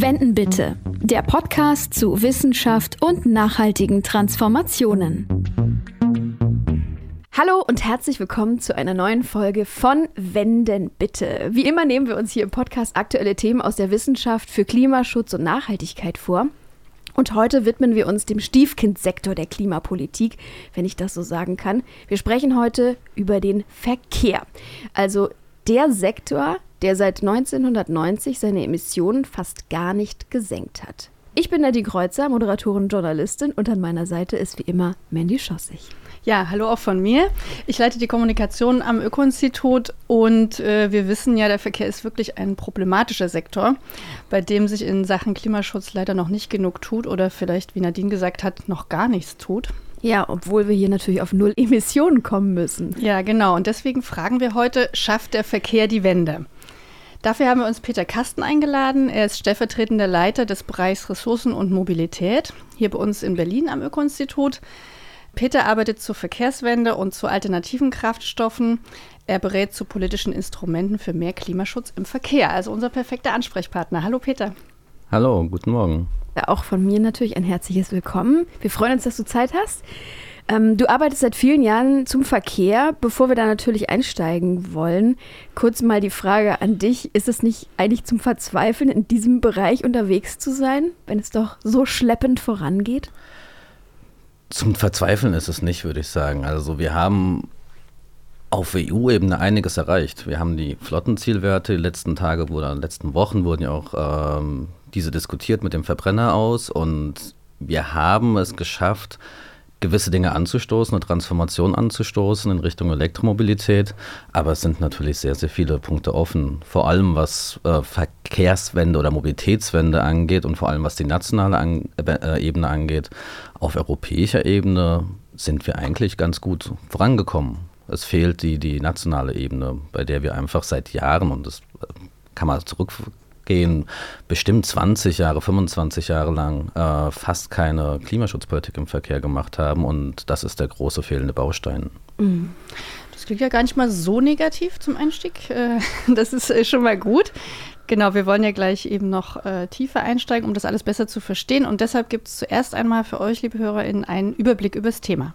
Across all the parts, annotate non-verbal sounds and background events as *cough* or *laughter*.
Wenden bitte. Der Podcast zu Wissenschaft und nachhaltigen Transformationen. Hallo und herzlich willkommen zu einer neuen Folge von Wenden bitte. Wie immer nehmen wir uns hier im Podcast aktuelle Themen aus der Wissenschaft für Klimaschutz und Nachhaltigkeit vor. Und heute widmen wir uns dem Stiefkindsektor der Klimapolitik, wenn ich das so sagen kann. Wir sprechen heute über den Verkehr. Also der Sektor, der seit 1990 seine Emissionen fast gar nicht gesenkt hat. Ich bin Nadine Kreuzer, Moderatorin und Journalistin und an meiner Seite ist wie immer Mandy Schossig. Ja, hallo auch von mir. Ich leite die Kommunikation am Öko-Institut und äh, wir wissen ja, der Verkehr ist wirklich ein problematischer Sektor, bei dem sich in Sachen Klimaschutz leider noch nicht genug tut oder vielleicht, wie Nadine gesagt hat, noch gar nichts tut. Ja, obwohl wir hier natürlich auf Null Emissionen kommen müssen. Ja, genau. Und deswegen fragen wir heute, schafft der Verkehr die Wende? Dafür haben wir uns Peter Kasten eingeladen. Er ist stellvertretender Leiter des Bereichs Ressourcen und Mobilität hier bei uns in Berlin am Öko-Institut. Peter arbeitet zur Verkehrswende und zu alternativen Kraftstoffen. Er berät zu politischen Instrumenten für mehr Klimaschutz im Verkehr. Also unser perfekter Ansprechpartner. Hallo Peter. Hallo, guten Morgen. Auch von mir natürlich ein herzliches Willkommen. Wir freuen uns, dass du Zeit hast. Ähm, du arbeitest seit vielen Jahren zum Verkehr. Bevor wir da natürlich einsteigen wollen, kurz mal die Frage an dich. Ist es nicht eigentlich zum Verzweifeln, in diesem Bereich unterwegs zu sein, wenn es doch so schleppend vorangeht? Zum Verzweifeln ist es nicht, würde ich sagen. Also wir haben auf EU-Ebene einiges erreicht. Wir haben die Flottenzielwerte. Die letzten Tage oder letzten Wochen wurden ja auch ähm, diese diskutiert mit dem Verbrenner aus und wir haben es geschafft, gewisse Dinge anzustoßen, eine Transformation anzustoßen in Richtung Elektromobilität. Aber es sind natürlich sehr, sehr viele Punkte offen. Vor allem was äh, Verkehrswende oder Mobilitätswende angeht und vor allem was die nationale an äh, Ebene angeht. Auf europäischer Ebene sind wir eigentlich ganz gut vorangekommen. Es fehlt die, die nationale Ebene, bei der wir einfach seit Jahren, und das äh, kann man zurück gehen, bestimmt 20 Jahre, 25 Jahre lang äh, fast keine Klimaschutzpolitik im Verkehr gemacht haben. Und das ist der große fehlende Baustein. Mhm. Das klingt ja gar nicht mal so negativ zum Einstieg. Äh, *laughs* das ist äh, schon mal gut. Genau, wir wollen ja gleich eben noch äh, tiefer einsteigen, um das alles besser zu verstehen. Und deshalb gibt es zuerst einmal für euch, liebe HörerInnen, einen Überblick über das Thema.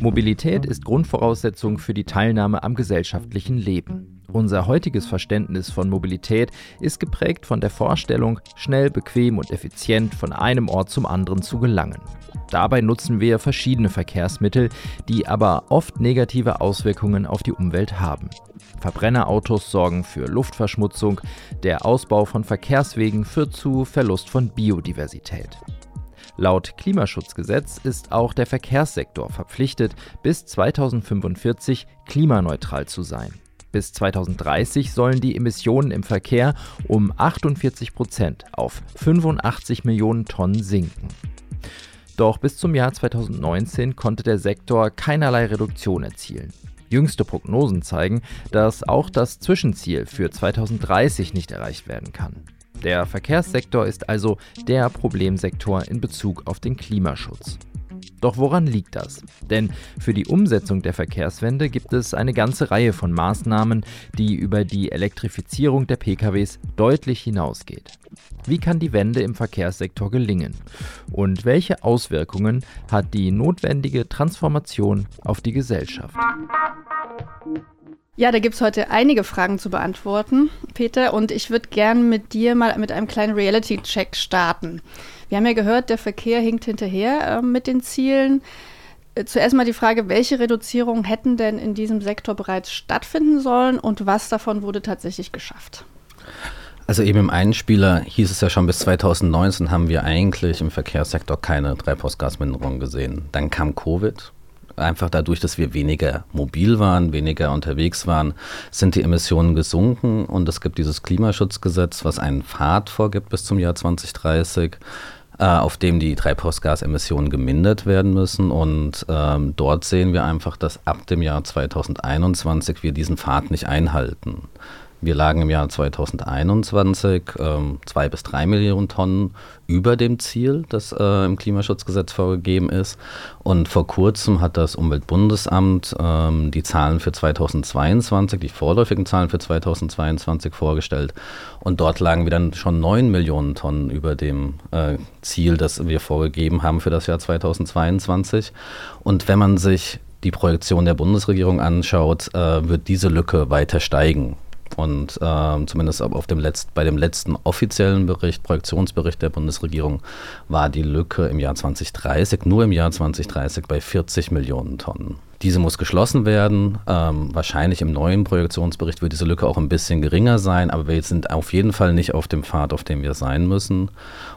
Mobilität ist Grundvoraussetzung für die Teilnahme am gesellschaftlichen Leben. Unser heutiges Verständnis von Mobilität ist geprägt von der Vorstellung, schnell, bequem und effizient von einem Ort zum anderen zu gelangen. Dabei nutzen wir verschiedene Verkehrsmittel, die aber oft negative Auswirkungen auf die Umwelt haben. Verbrennerautos sorgen für Luftverschmutzung, der Ausbau von Verkehrswegen führt zu Verlust von Biodiversität. Laut Klimaschutzgesetz ist auch der Verkehrssektor verpflichtet, bis 2045 klimaneutral zu sein. Bis 2030 sollen die Emissionen im Verkehr um 48 Prozent auf 85 Millionen Tonnen sinken. Doch bis zum Jahr 2019 konnte der Sektor keinerlei Reduktion erzielen. Jüngste Prognosen zeigen, dass auch das Zwischenziel für 2030 nicht erreicht werden kann. Der Verkehrssektor ist also der Problemsektor in Bezug auf den Klimaschutz. Doch woran liegt das? Denn für die Umsetzung der Verkehrswende gibt es eine ganze Reihe von Maßnahmen, die über die Elektrifizierung der PKWs deutlich hinausgeht. Wie kann die Wende im Verkehrssektor gelingen? Und welche Auswirkungen hat die notwendige Transformation auf die Gesellschaft? Ja, da gibt es heute einige Fragen zu beantworten, Peter, und ich würde gern mit dir mal mit einem kleinen Reality-Check starten. Wir haben ja gehört, der Verkehr hinkt hinterher äh, mit den Zielen. Äh, zuerst mal die Frage, welche Reduzierungen hätten denn in diesem Sektor bereits stattfinden sollen und was davon wurde tatsächlich geschafft? Also eben im Einspieler hieß es ja schon, bis 2019 haben wir eigentlich im Verkehrssektor keine Treibhausgasminderung gesehen. Dann kam Covid einfach dadurch, dass wir weniger mobil waren, weniger unterwegs waren, sind die Emissionen gesunken und es gibt dieses Klimaschutzgesetz, was einen Pfad vorgibt bis zum Jahr 2030 äh, auf dem die Treibhausgasemissionen gemindert werden müssen. Und ähm, dort sehen wir einfach, dass ab dem Jahr 2021 wir diesen Pfad nicht einhalten. Wir lagen im Jahr 2021 ähm, zwei bis drei Millionen Tonnen über dem Ziel, das äh, im Klimaschutzgesetz vorgegeben ist. Und vor kurzem hat das Umweltbundesamt ähm, die Zahlen für 2022, die vorläufigen Zahlen für 2022 vorgestellt. Und dort lagen wir dann schon neun Millionen Tonnen über dem äh, Ziel, das wir vorgegeben haben für das Jahr 2022. Und wenn man sich die Projektion der Bundesregierung anschaut, äh, wird diese Lücke weiter steigen. Und äh, zumindest auf dem Letzt, bei dem letzten offiziellen Bericht, Projektionsbericht der Bundesregierung, war die Lücke im Jahr 2030, nur im Jahr 2030 bei 40 Millionen Tonnen. Diese muss geschlossen werden. Ähm, wahrscheinlich im neuen Projektionsbericht wird diese Lücke auch ein bisschen geringer sein, aber wir sind auf jeden Fall nicht auf dem Pfad, auf dem wir sein müssen.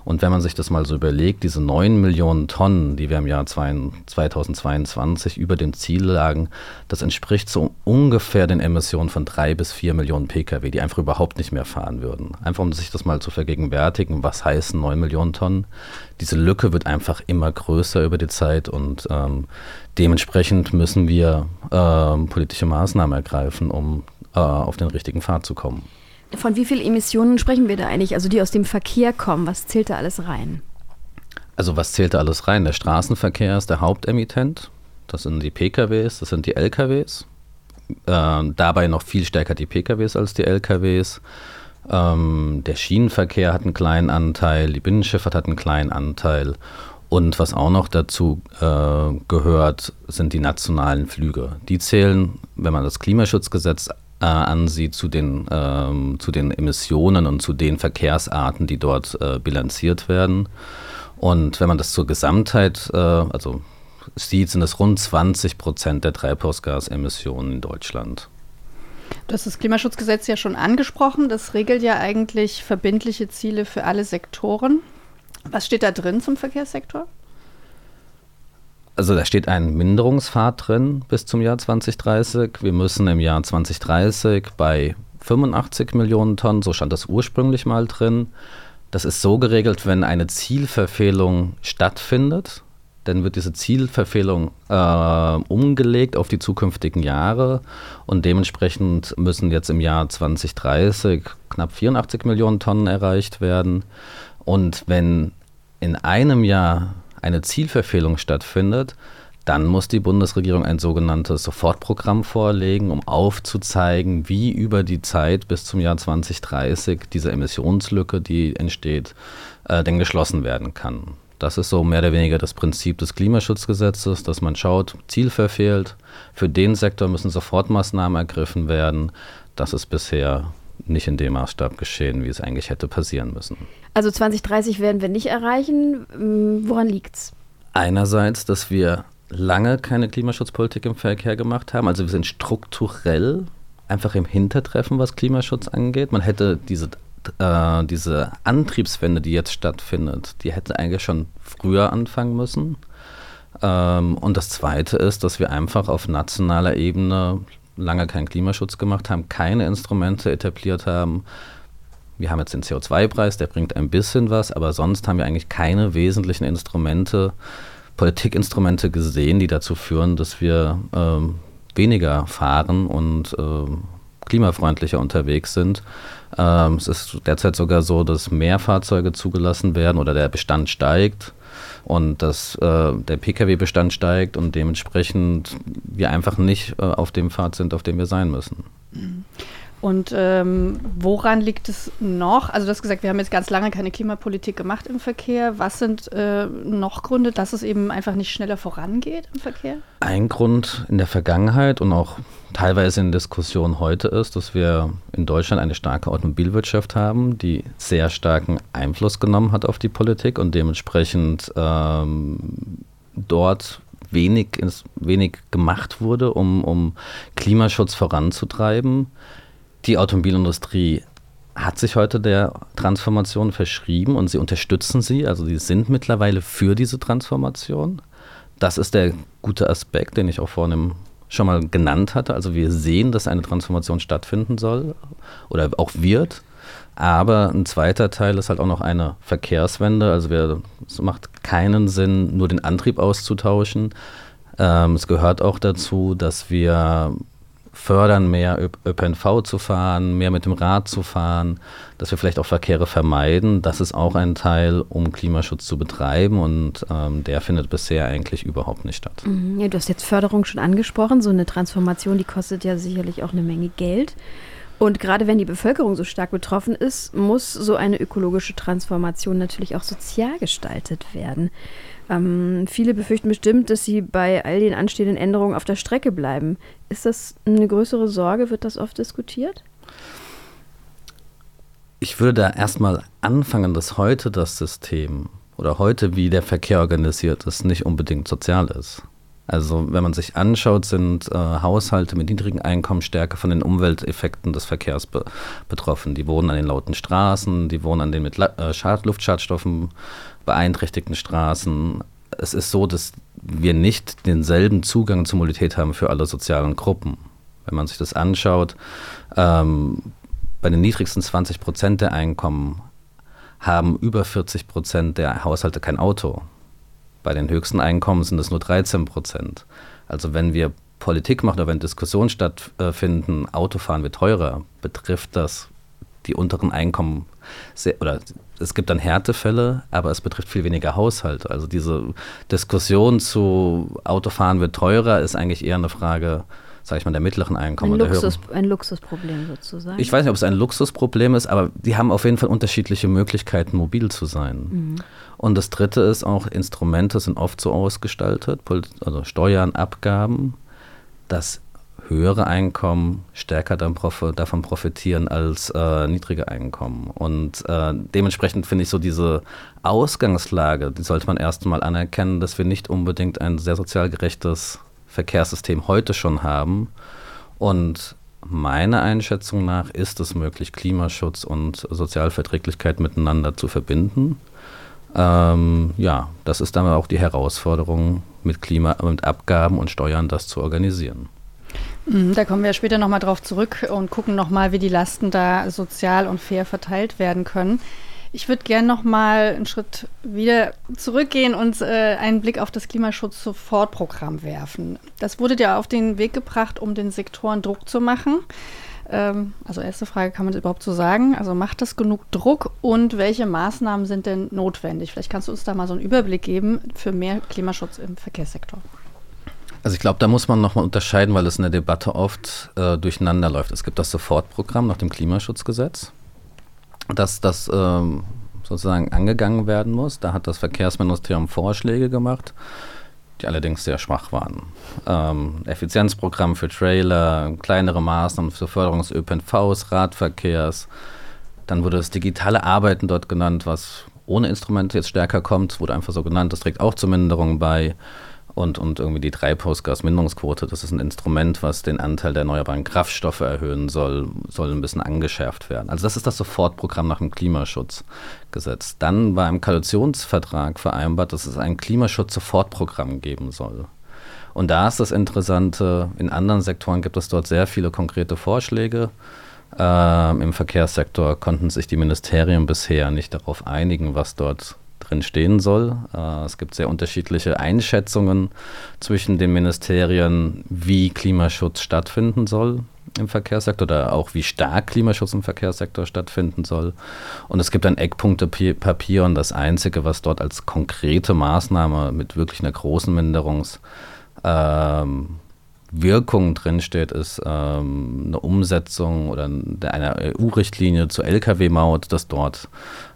Und wenn man sich das mal so überlegt, diese 9 Millionen Tonnen, die wir im Jahr 2022 über dem Ziel lagen, das entspricht so ungefähr den Emissionen von drei bis vier Millionen Pkw, die einfach überhaupt nicht mehr fahren würden. Einfach um sich das mal zu vergegenwärtigen, was heißen 9 Millionen Tonnen? Diese Lücke wird einfach immer größer über die Zeit und ähm, Dementsprechend müssen wir äh, politische Maßnahmen ergreifen, um äh, auf den richtigen Pfad zu kommen. Von wie vielen Emissionen sprechen wir da eigentlich? Also die aus dem Verkehr kommen, was zählt da alles rein? Also was zählt da alles rein? Der Straßenverkehr ist der Hauptemittent. Das sind die PKWs, das sind die LKWs. Äh, dabei noch viel stärker die PKWs als die LKWs. Ähm, der Schienenverkehr hat einen kleinen Anteil, die Binnenschifffahrt hat einen kleinen Anteil und was auch noch dazu äh, gehört, sind die nationalen Flüge. Die zählen, wenn man das Klimaschutzgesetz äh, ansieht, zu den, ähm, zu den Emissionen und zu den Verkehrsarten, die dort äh, bilanziert werden. Und wenn man das zur Gesamtheit, äh, also sieht, sind es rund 20 Prozent der Treibhausgasemissionen in Deutschland. Du hast das Klimaschutzgesetz ja schon angesprochen. Das regelt ja eigentlich verbindliche Ziele für alle Sektoren. Was steht da drin zum Verkehrssektor? Also da steht ein Minderungspfad drin bis zum Jahr 2030. Wir müssen im Jahr 2030 bei 85 Millionen Tonnen, so stand das ursprünglich mal drin. Das ist so geregelt, wenn eine Zielverfehlung stattfindet, dann wird diese Zielverfehlung äh, umgelegt auf die zukünftigen Jahre und dementsprechend müssen jetzt im Jahr 2030 knapp 84 Millionen Tonnen erreicht werden. Und wenn in einem Jahr eine Zielverfehlung stattfindet, dann muss die Bundesregierung ein sogenanntes Sofortprogramm vorlegen, um aufzuzeigen, wie über die Zeit bis zum Jahr 2030 diese Emissionslücke, die entsteht, äh, denn geschlossen werden kann. Das ist so mehr oder weniger das Prinzip des Klimaschutzgesetzes, dass man schaut, Ziel verfehlt, für den Sektor müssen Sofortmaßnahmen ergriffen werden. Das ist bisher nicht in dem Maßstab geschehen, wie es eigentlich hätte passieren müssen. Also 2030 werden wir nicht erreichen. Hm, woran liegt es? Einerseits, dass wir lange keine Klimaschutzpolitik im Verkehr gemacht haben. Also wir sind strukturell einfach im Hintertreffen, was Klimaschutz angeht. Man hätte diese, äh, diese Antriebswende, die jetzt stattfindet, die hätte eigentlich schon früher anfangen müssen. Ähm, und das Zweite ist, dass wir einfach auf nationaler Ebene lange keinen Klimaschutz gemacht haben, keine Instrumente etabliert haben. Wir haben jetzt den CO2-Preis, der bringt ein bisschen was, aber sonst haben wir eigentlich keine wesentlichen Instrumente, Politikinstrumente gesehen, die dazu führen, dass wir ähm, weniger fahren und ähm, klimafreundlicher unterwegs sind. Ähm, es ist derzeit sogar so, dass mehr Fahrzeuge zugelassen werden oder der Bestand steigt und dass äh, der Pkw-Bestand steigt und dementsprechend wir einfach nicht äh, auf dem Pfad sind, auf dem wir sein müssen. Und ähm, woran liegt es noch? Also du hast gesagt, wir haben jetzt ganz lange keine Klimapolitik gemacht im Verkehr. Was sind äh, noch Gründe, dass es eben einfach nicht schneller vorangeht im Verkehr? Ein Grund in der Vergangenheit und auch teilweise in Diskussion heute ist, dass wir in Deutschland eine starke Automobilwirtschaft haben, die sehr starken Einfluss genommen hat auf die Politik und dementsprechend ähm, dort wenig, wenig gemacht wurde, um, um Klimaschutz voranzutreiben. Die Automobilindustrie hat sich heute der Transformation verschrieben und sie unterstützen sie. Also sie sind mittlerweile für diese Transformation. Das ist der gute Aspekt, den ich auch vorhin schon mal genannt hatte. Also wir sehen, dass eine Transformation stattfinden soll oder auch wird. Aber ein zweiter Teil ist halt auch noch eine Verkehrswende. Also wir, es macht keinen Sinn, nur den Antrieb auszutauschen. Ähm, es gehört auch dazu, dass wir fördern, mehr ÖPNV zu fahren, mehr mit dem Rad zu fahren, dass wir vielleicht auch Verkehre vermeiden. Das ist auch ein Teil, um Klimaschutz zu betreiben und ähm, der findet bisher eigentlich überhaupt nicht statt. Mhm. Ja, du hast jetzt Förderung schon angesprochen. So eine Transformation, die kostet ja sicherlich auch eine Menge Geld. Und gerade wenn die Bevölkerung so stark betroffen ist, muss so eine ökologische Transformation natürlich auch sozial gestaltet werden. Ähm, viele befürchten bestimmt, dass sie bei all den anstehenden Änderungen auf der Strecke bleiben. Ist das eine größere Sorge? Wird das oft diskutiert? Ich würde da erstmal anfangen, dass heute das System oder heute, wie der Verkehr organisiert ist, nicht unbedingt sozial ist. Also wenn man sich anschaut, sind äh, Haushalte mit niedrigen Einkommen stärker von den Umwelteffekten des Verkehrs be betroffen. Die wohnen an den lauten Straßen, die wohnen an den mit La äh, Luftschadstoffen beeinträchtigten Straßen. Es ist so, dass wir nicht denselben Zugang zur Mobilität haben für alle sozialen Gruppen. Wenn man sich das anschaut, ähm, bei den niedrigsten 20 Prozent der Einkommen haben über 40 Prozent der Haushalte kein Auto. Bei den höchsten Einkommen sind es nur 13 Prozent. Also wenn wir Politik machen oder wenn Diskussionen stattfinden, Autofahren wird teurer, betrifft das die unteren Einkommen sehr, oder es gibt dann Härtefälle, aber es betrifft viel weniger Haushalte. Also diese Diskussion zu Autofahren wird teurer ist eigentlich eher eine Frage, sage ich mal, der mittleren Einkommen. Ein, Luxus, ein Luxusproblem sozusagen. Ich weiß nicht, ob es ein Luxusproblem ist, aber die haben auf jeden Fall unterschiedliche Möglichkeiten, mobil zu sein. Mhm. Und das Dritte ist auch, Instrumente sind oft so ausgestaltet, also Steuern, Abgaben, dass höhere Einkommen stärker davon profitieren als äh, niedrige Einkommen. Und äh, dementsprechend finde ich so diese Ausgangslage, die sollte man erstmal anerkennen, dass wir nicht unbedingt ein sehr sozial gerechtes Verkehrssystem heute schon haben. Und meiner Einschätzung nach ist es möglich, Klimaschutz und Sozialverträglichkeit miteinander zu verbinden. Ähm, ja, das ist dann auch die Herausforderung, mit Klima, mit Abgaben und Steuern das zu organisieren. Mhm, da kommen wir später nochmal drauf zurück und gucken nochmal, wie die Lasten da sozial und fair verteilt werden können. Ich würde gerne nochmal einen Schritt wieder zurückgehen und äh, einen Blick auf das Klimaschutz-Sofortprogramm werfen. Das wurde ja auf den Weg gebracht, um den Sektoren Druck zu machen. Ähm, also erste Frage, kann man das überhaupt so sagen? Also macht das genug Druck und welche Maßnahmen sind denn notwendig? Vielleicht kannst du uns da mal so einen Überblick geben für mehr Klimaschutz im Verkehrssektor. Also ich glaube, da muss man nochmal unterscheiden, weil es in der Debatte oft äh, durcheinander läuft. Es gibt das Sofortprogramm nach dem Klimaschutzgesetz, dass das ähm, sozusagen angegangen werden muss. Da hat das Verkehrsministerium Vorschläge gemacht die allerdings sehr schwach waren. Ähm, Effizienzprogramm für Trailer, kleinere Maßnahmen zur Förderung des ÖPNVs, Radverkehrs. Dann wurde das digitale Arbeiten dort genannt, was ohne Instrumente jetzt stärker kommt, wurde einfach so genannt. Das trägt auch zur Minderung bei und, und irgendwie die Treibhausgasminderungsquote, das ist ein Instrument, was den Anteil der erneuerbaren Kraftstoffe erhöhen soll, soll ein bisschen angeschärft werden. Also das ist das Sofortprogramm nach dem Klimaschutzgesetz. Dann war im Koalitionsvertrag vereinbart, dass es ein Klimaschutz-Sofortprogramm geben soll. Und da ist das Interessante, in anderen Sektoren gibt es dort sehr viele konkrete Vorschläge. Ähm, Im Verkehrssektor konnten sich die Ministerien bisher nicht darauf einigen, was dort drin stehen soll. Äh, es gibt sehr unterschiedliche Einschätzungen zwischen den Ministerien, wie Klimaschutz stattfinden soll im Verkehrssektor oder auch wie stark Klimaschutz im Verkehrssektor stattfinden soll. Und es gibt ein Eckpunktepapier und das Einzige, was dort als konkrete Maßnahme mit wirklich einer großen Minderungs ähm, Wirkung drinsteht, ist ähm, eine Umsetzung oder einer EU-Richtlinie zur Lkw-Maut, dass dort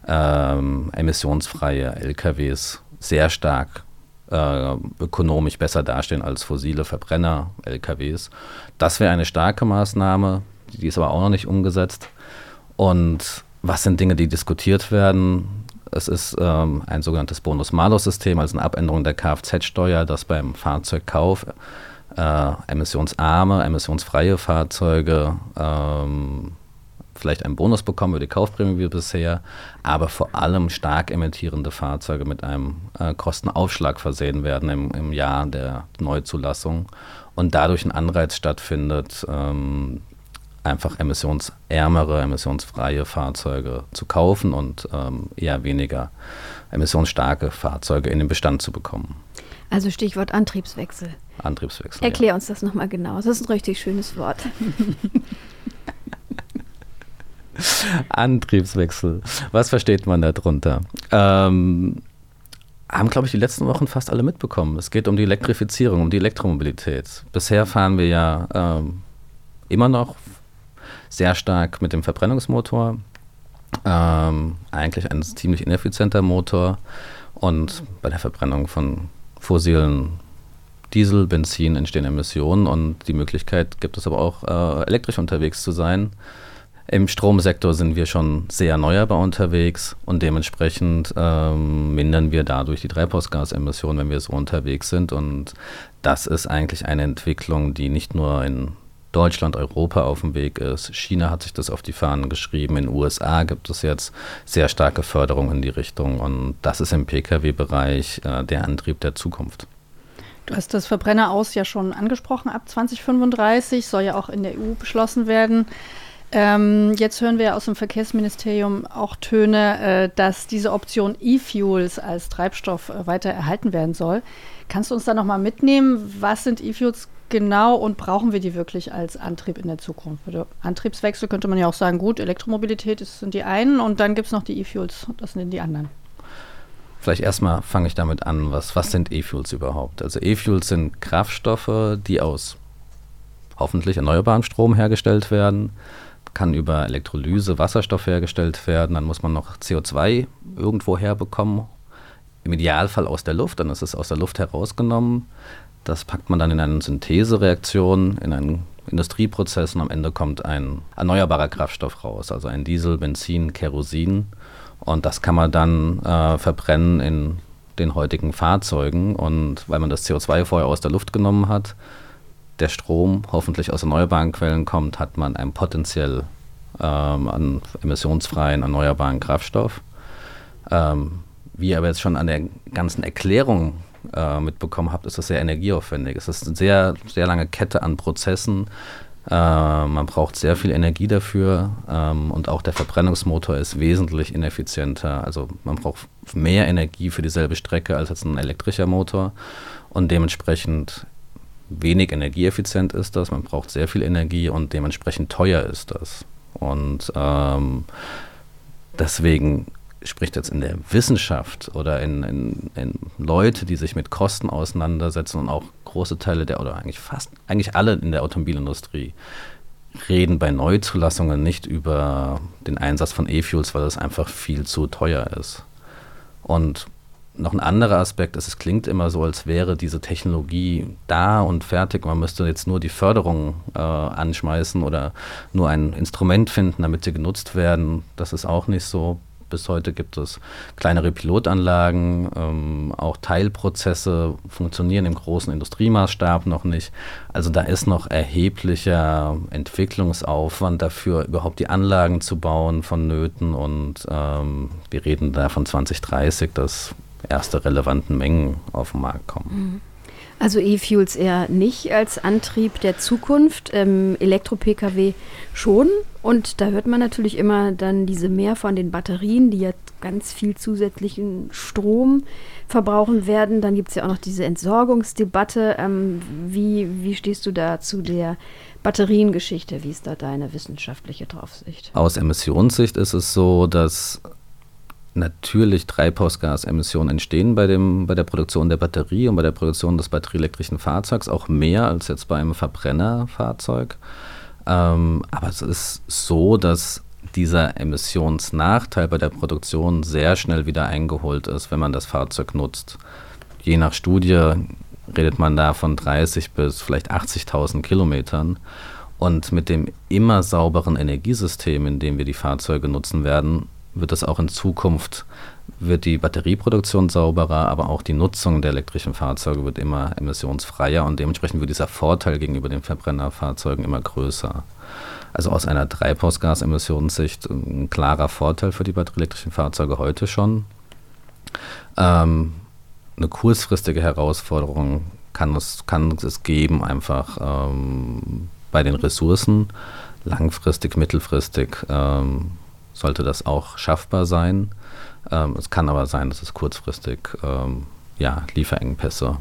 ähm, emissionsfreie Lkws sehr stark äh, ökonomisch besser dastehen als fossile Verbrenner-Lkws. Das wäre eine starke Maßnahme, die ist aber auch noch nicht umgesetzt. Und was sind Dinge, die diskutiert werden? Es ist ähm, ein sogenanntes Bonus-Malus-System, also eine Abänderung der Kfz-Steuer, dass beim Fahrzeugkauf äh, emissionsarme, emissionsfreie Fahrzeuge ähm, vielleicht einen Bonus bekommen über die Kaufprämie wie bisher, aber vor allem stark emittierende Fahrzeuge mit einem äh, Kostenaufschlag versehen werden im, im, Jahr der Neuzulassung und dadurch ein Anreiz stattfindet, ähm, einfach emissionsärmere, emissionsfreie Fahrzeuge zu kaufen und ähm, eher weniger emissionsstarke Fahrzeuge in den Bestand zu bekommen. Also Stichwort Antriebswechsel. Antriebswechsel. Erklär ja. uns das nochmal genau. Das ist ein richtig schönes Wort. *laughs* Antriebswechsel. Was versteht man darunter? Ähm, haben, glaube ich, die letzten Wochen fast alle mitbekommen. Es geht um die Elektrifizierung, um die Elektromobilität. Bisher fahren wir ja ähm, immer noch sehr stark mit dem Verbrennungsmotor. Ähm, eigentlich ein ziemlich ineffizienter Motor. Und bei der Verbrennung von fossilen Diesel, Benzin entstehen Emissionen und die Möglichkeit gibt es aber auch, äh, elektrisch unterwegs zu sein. Im Stromsektor sind wir schon sehr erneuerbar unterwegs und dementsprechend ähm, mindern wir dadurch die Treibhausgasemissionen, wenn wir so unterwegs sind. Und das ist eigentlich eine Entwicklung, die nicht nur in Deutschland, Europa auf dem Weg ist. China hat sich das auf die Fahnen geschrieben. In den USA gibt es jetzt sehr starke Förderung in die Richtung. Und das ist im Pkw-Bereich äh, der Antrieb der Zukunft. Du hast das Verbrenner aus ja schon angesprochen. Ab 2035 soll ja auch in der EU beschlossen werden. Ähm, jetzt hören wir aus dem Verkehrsministerium auch Töne, äh, dass diese Option E-Fuels als Treibstoff äh, weiter erhalten werden soll. Kannst du uns da nochmal mitnehmen? Was sind E-Fuels genau und brauchen wir die wirklich als Antrieb in der Zukunft? Für Antriebswechsel könnte man ja auch sagen, gut, Elektromobilität das sind die einen und dann gibt es noch die E-Fuels, das sind die anderen. Vielleicht erstmal fange ich damit an, was, was sind E-Fuels überhaupt? Also E-Fuels sind Kraftstoffe, die aus hoffentlich erneuerbarem Strom hergestellt werden, kann über Elektrolyse Wasserstoff hergestellt werden, dann muss man noch CO2 irgendwo herbekommen, im Idealfall aus der Luft, dann ist es aus der Luft herausgenommen. Das packt man dann in eine Synthesereaktion, in einen Industrieprozess und am Ende kommt ein erneuerbarer Kraftstoff raus, also ein Diesel, Benzin, Kerosin. Und das kann man dann äh, verbrennen in den heutigen Fahrzeugen. Und weil man das CO2 vorher aus der Luft genommen hat, der Strom hoffentlich aus erneuerbaren Quellen kommt, hat man einen potenziell ähm, an emissionsfreien, erneuerbaren Kraftstoff. Ähm, wie ihr aber jetzt schon an der ganzen Erklärung äh, mitbekommen habt, ist das sehr energieaufwendig. Es ist eine sehr, sehr lange Kette an Prozessen. Äh, man braucht sehr viel Energie dafür ähm, und auch der Verbrennungsmotor ist wesentlich ineffizienter. Also man braucht mehr Energie für dieselbe Strecke als jetzt ein elektrischer Motor und dementsprechend wenig energieeffizient ist das. Man braucht sehr viel Energie und dementsprechend teuer ist das. Und ähm, deswegen spricht jetzt in der Wissenschaft oder in, in, in, Leute, die sich mit Kosten auseinandersetzen und auch große Teile der, oder eigentlich fast, eigentlich alle in der Automobilindustrie, reden bei Neuzulassungen nicht über den Einsatz von E-Fuels, weil das einfach viel zu teuer ist. Und noch ein anderer Aspekt ist, es klingt immer so, als wäre diese Technologie da und fertig. Man müsste jetzt nur die Förderung äh, anschmeißen oder nur ein Instrument finden, damit sie genutzt werden. Das ist auch nicht so. Bis heute gibt es kleinere Pilotanlagen, ähm, auch Teilprozesse funktionieren im großen Industriemaßstab noch nicht. Also da ist noch erheblicher Entwicklungsaufwand dafür, überhaupt die Anlagen zu bauen vonnöten. Und ähm, wir reden da von 2030, dass erste relevanten Mengen auf den Markt kommen. Mhm. Also E-Fuels eher nicht als Antrieb der Zukunft, ähm, Elektro-Pkw schon. Und da hört man natürlich immer dann diese mehr von den Batterien, die ja ganz viel zusätzlichen Strom verbrauchen werden. Dann gibt es ja auch noch diese Entsorgungsdebatte. Ähm, wie, wie stehst du da zu der Batteriengeschichte? Wie ist da deine wissenschaftliche Draufsicht? Aus Emissionssicht ist es so, dass natürlich Treibhausgasemissionen entstehen bei, dem, bei der Produktion der Batterie und bei der Produktion des batterieelektrischen Fahrzeugs, auch mehr als jetzt bei einem Verbrennerfahrzeug. Ähm, aber es ist so, dass dieser Emissionsnachteil bei der Produktion sehr schnell wieder eingeholt ist, wenn man das Fahrzeug nutzt. Je nach Studie redet man da von 30 bis vielleicht 80.000 Kilometern. Und mit dem immer sauberen Energiesystem, in dem wir die Fahrzeuge nutzen werden, wird es auch in Zukunft, wird die Batterieproduktion sauberer, aber auch die Nutzung der elektrischen Fahrzeuge wird immer emissionsfreier und dementsprechend wird dieser Vorteil gegenüber den Verbrennerfahrzeugen immer größer. Also aus einer Treibhausgasemissionssicht ein klarer Vorteil für die batterieelektrischen Fahrzeuge heute schon. Ähm, eine kurzfristige Herausforderung kann es, kann es geben, einfach ähm, bei den Ressourcen. Langfristig, mittelfristig ähm, sollte das auch schaffbar sein. Ähm, es kann aber sein, dass es kurzfristig ähm, ja, Lieferengpässe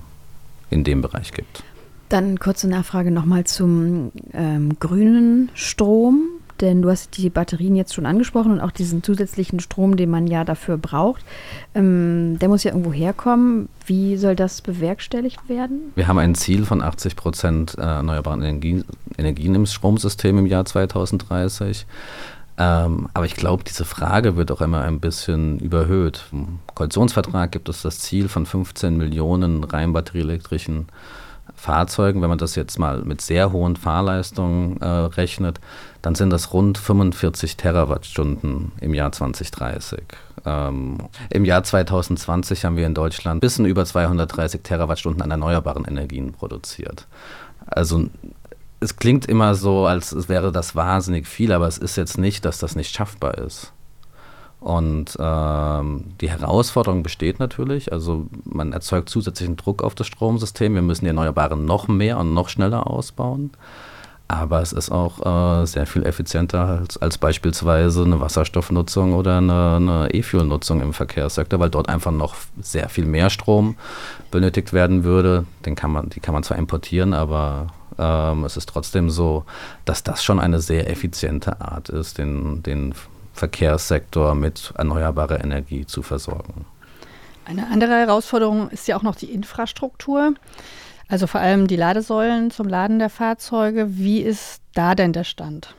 in dem Bereich gibt. Dann kurze Nachfrage nochmal zum ähm, grünen Strom. Denn du hast die Batterien jetzt schon angesprochen und auch diesen zusätzlichen Strom, den man ja dafür braucht. Ähm, der muss ja irgendwo herkommen. Wie soll das bewerkstelligt werden? Wir haben ein Ziel von 80 Prozent äh, erneuerbaren Energien, Energien im Stromsystem im Jahr 2030. Ähm, aber ich glaube, diese Frage wird auch immer ein bisschen überhöht. Im Koalitionsvertrag gibt es das Ziel von 15 Millionen rein batterieelektrischen Fahrzeugen. Wenn man das jetzt mal mit sehr hohen Fahrleistungen äh, rechnet, dann sind das rund 45 Terawattstunden im Jahr 2030. Ähm, Im Jahr 2020 haben wir in Deutschland ein bisschen über 230 Terawattstunden an erneuerbaren Energien produziert. Also es klingt immer so, als wäre das wahnsinnig viel, aber es ist jetzt nicht, dass das nicht schaffbar ist. Und ähm, die Herausforderung besteht natürlich, also man erzeugt zusätzlichen Druck auf das Stromsystem. Wir müssen die Erneuerbaren noch mehr und noch schneller ausbauen. Aber es ist auch äh, sehr viel effizienter als, als, beispielsweise eine Wasserstoffnutzung oder eine, E-Fuel-Nutzung im Verkehrssektor, weil dort einfach noch sehr viel mehr Strom benötigt werden würde. Den kann man, die kann man zwar importieren, aber ähm, es ist trotzdem so, dass das schon eine sehr effiziente Art ist, den, den Verkehrssektor mit erneuerbarer Energie zu versorgen. Eine andere Herausforderung ist ja auch noch die Infrastruktur. Also vor allem die Ladesäulen zum Laden der Fahrzeuge. Wie ist da denn der Stand?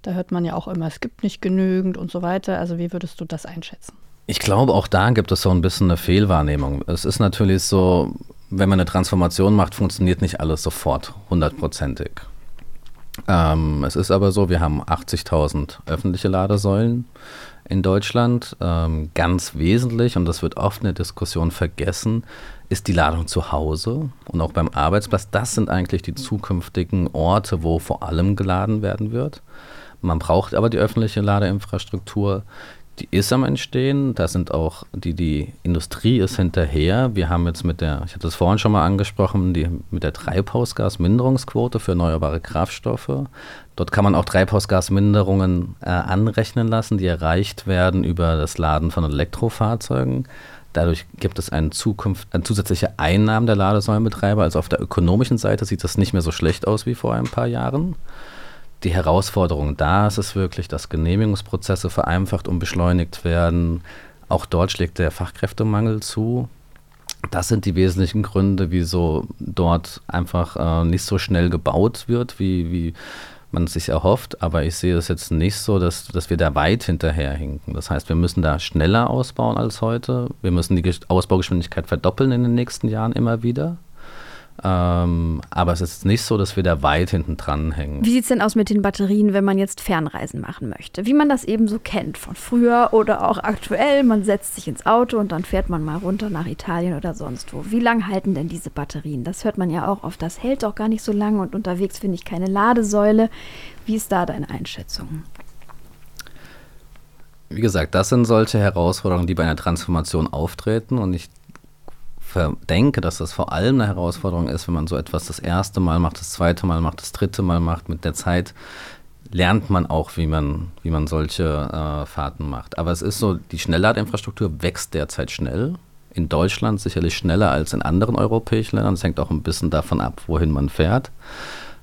Da hört man ja auch immer, es gibt nicht genügend und so weiter. Also wie würdest du das einschätzen? Ich glaube, auch da gibt es so ein bisschen eine Fehlwahrnehmung. Es ist natürlich so, wenn man eine Transformation macht, funktioniert nicht alles sofort hundertprozentig. Ähm, es ist aber so, wir haben 80.000 öffentliche Ladesäulen in Deutschland. Ähm, ganz wesentlich, und das wird oft in der Diskussion vergessen, ist die Ladung zu Hause und auch beim Arbeitsplatz. Das sind eigentlich die zukünftigen Orte, wo vor allem geladen werden wird. Man braucht aber die öffentliche Ladeinfrastruktur die ist am Entstehen. Da sind auch, die, die Industrie ist hinterher. Wir haben jetzt mit der, ich hatte es vorhin schon mal angesprochen, die, mit der Treibhausgasminderungsquote für erneuerbare Kraftstoffe. Dort kann man auch Treibhausgasminderungen äh, anrechnen lassen, die erreicht werden über das Laden von Elektrofahrzeugen. Dadurch gibt es einen Zukunft, eine zusätzliche Einnahmen der Ladesäulenbetreiber. Also auf der ökonomischen Seite sieht das nicht mehr so schlecht aus wie vor ein paar Jahren die Herausforderung da ist es wirklich, dass Genehmigungsprozesse vereinfacht und beschleunigt werden. Auch dort schlägt der Fachkräftemangel zu. Das sind die wesentlichen Gründe, wieso dort einfach äh, nicht so schnell gebaut wird, wie, wie man sich erhofft. Aber ich sehe es jetzt nicht so, dass, dass wir da weit hinterherhinken. Das heißt, wir müssen da schneller ausbauen als heute. Wir müssen die Ausbaugeschwindigkeit verdoppeln in den nächsten Jahren immer wieder. Ähm, aber es ist nicht so, dass wir da weit hinten dran hängen. Wie sieht es denn aus mit den Batterien, wenn man jetzt Fernreisen machen möchte? Wie man das eben so kennt von früher oder auch aktuell. Man setzt sich ins Auto und dann fährt man mal runter nach Italien oder sonst wo. Wie lang halten denn diese Batterien? Das hört man ja auch oft. Das hält doch gar nicht so lange und unterwegs finde ich keine Ladesäule. Wie ist da deine Einschätzung? Wie gesagt, das sind solche Herausforderungen, die bei einer Transformation auftreten und ich denke, dass das vor allem eine Herausforderung ist, wenn man so etwas das erste Mal macht, das zweite Mal macht, das dritte Mal macht. Mit der Zeit lernt man auch, wie man, wie man solche äh, Fahrten macht. Aber es ist so, die Schnellladinfrastruktur wächst derzeit schnell. In Deutschland sicherlich schneller als in anderen europäischen Ländern. Das hängt auch ein bisschen davon ab, wohin man fährt.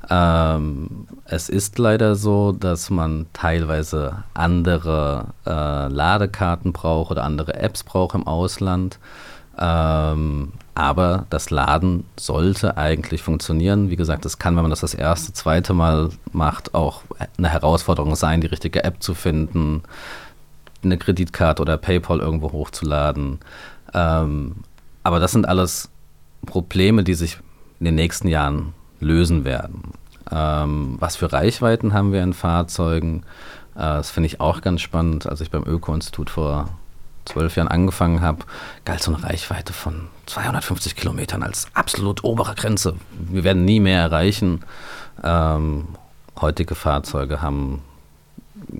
Ähm, es ist leider so, dass man teilweise andere äh, Ladekarten braucht oder andere Apps braucht im Ausland. Ähm, aber das Laden sollte eigentlich funktionieren. Wie gesagt, es kann, wenn man das das erste, zweite Mal macht, auch eine Herausforderung sein, die richtige App zu finden, eine Kreditkarte oder PayPal irgendwo hochzuladen. Ähm, aber das sind alles Probleme, die sich in den nächsten Jahren lösen werden. Ähm, was für Reichweiten haben wir in Fahrzeugen? Äh, das finde ich auch ganz spannend. Als ich beim Öko-Institut vor zwölf Jahren angefangen habe, galt so eine Reichweite von 250 Kilometern als absolut obere Grenze. Wir werden nie mehr erreichen. Ähm, heutige Fahrzeuge haben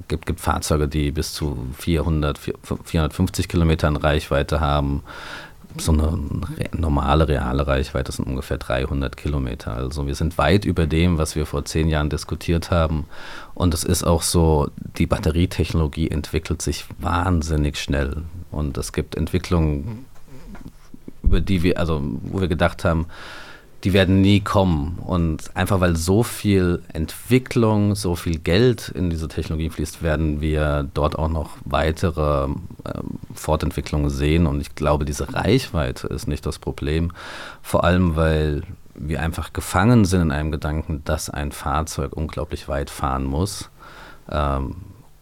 gibt, gibt Fahrzeuge, die bis zu 400, 450 Kilometern Reichweite haben. So eine normale, reale Reichweite sind ungefähr 300 Kilometer. Also wir sind weit über dem, was wir vor zehn Jahren diskutiert haben. Und es ist auch so, die Batterietechnologie entwickelt sich wahnsinnig schnell. Und es gibt Entwicklungen, über die wir, also wo wir gedacht haben, die werden nie kommen. Und einfach weil so viel Entwicklung, so viel Geld in diese Technologie fließt, werden wir dort auch noch weitere äh, Fortentwicklungen sehen. Und ich glaube, diese Reichweite ist nicht das Problem. Vor allem, weil wir einfach gefangen sind in einem Gedanken, dass ein Fahrzeug unglaublich weit fahren muss. Ähm,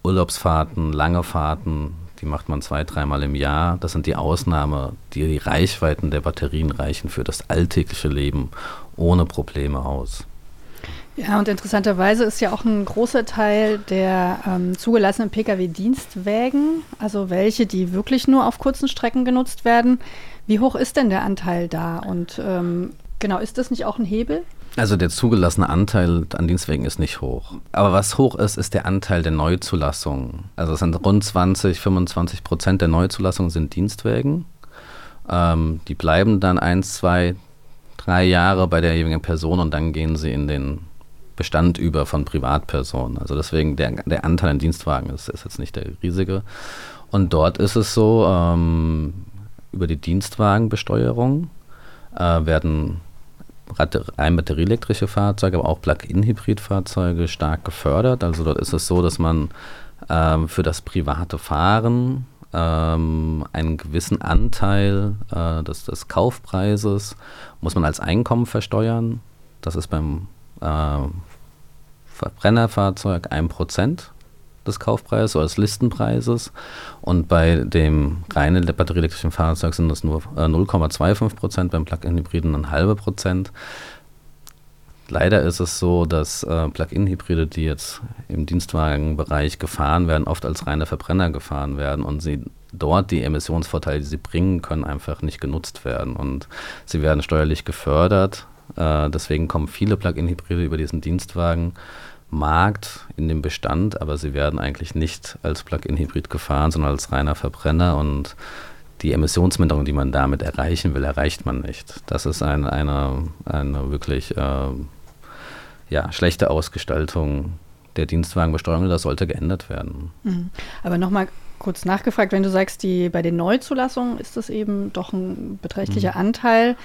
Urlaubsfahrten, lange Fahrten, macht man zwei, dreimal im Jahr. Das sind die Ausnahme, die Reichweiten der Batterien reichen für das alltägliche Leben ohne Probleme aus. Ja, und interessanterweise ist ja auch ein großer Teil der ähm, zugelassenen Pkw-Dienstwägen, also welche, die wirklich nur auf kurzen Strecken genutzt werden. Wie hoch ist denn der Anteil da? Und ähm, genau, ist das nicht auch ein Hebel? Also der zugelassene Anteil an Dienstwegen ist nicht hoch. Aber was hoch ist, ist der Anteil der Neuzulassungen. Also es sind rund 20, 25 Prozent der Neuzulassungen sind Dienstwägen. Ähm, die bleiben dann ein, zwei, drei Jahre bei der jeweiligen Person und dann gehen sie in den Bestand über von Privatpersonen. Also deswegen der, der Anteil an Dienstwagen ist, ist jetzt nicht der riesige. Und dort ist es so, ähm, über die Dienstwagenbesteuerung äh, werden rein batterieelektrische Fahrzeuge, aber auch Plug-in-Hybrid-Fahrzeuge stark gefördert. Also dort ist es so, dass man ähm, für das private Fahren ähm, einen gewissen Anteil äh, des, des, Kaufpreises muss man als Einkommen versteuern. Das ist beim äh, Verbrennerfahrzeug 1% des Kaufpreises oder des Listenpreises. Und bei dem reinen batterieelektrischen Fahrzeug sind es nur äh, 0,25 Prozent, beim Plug-in-Hybriden ein halbe Prozent. Leider ist es so, dass äh, Plug-in-Hybride, die jetzt im Dienstwagenbereich gefahren werden, oft als reine Verbrenner gefahren werden und sie dort die Emissionsvorteile, die sie bringen können, einfach nicht genutzt werden. Und sie werden steuerlich gefördert. Äh, deswegen kommen viele Plug-in-Hybride über diesen Dienstwagen Markt in dem Bestand, aber sie werden eigentlich nicht als Plug-in-Hybrid gefahren, sondern als reiner Verbrenner und die Emissionsminderung, die man damit erreichen will, erreicht man nicht. Das ist ein, eine, eine wirklich äh, ja, schlechte Ausgestaltung der Dienstwagenbesteuerung. Das sollte geändert werden. Mhm. Aber nochmal kurz nachgefragt, wenn du sagst, die, bei den Neuzulassungen ist das eben doch ein beträchtlicher mhm. Anteil.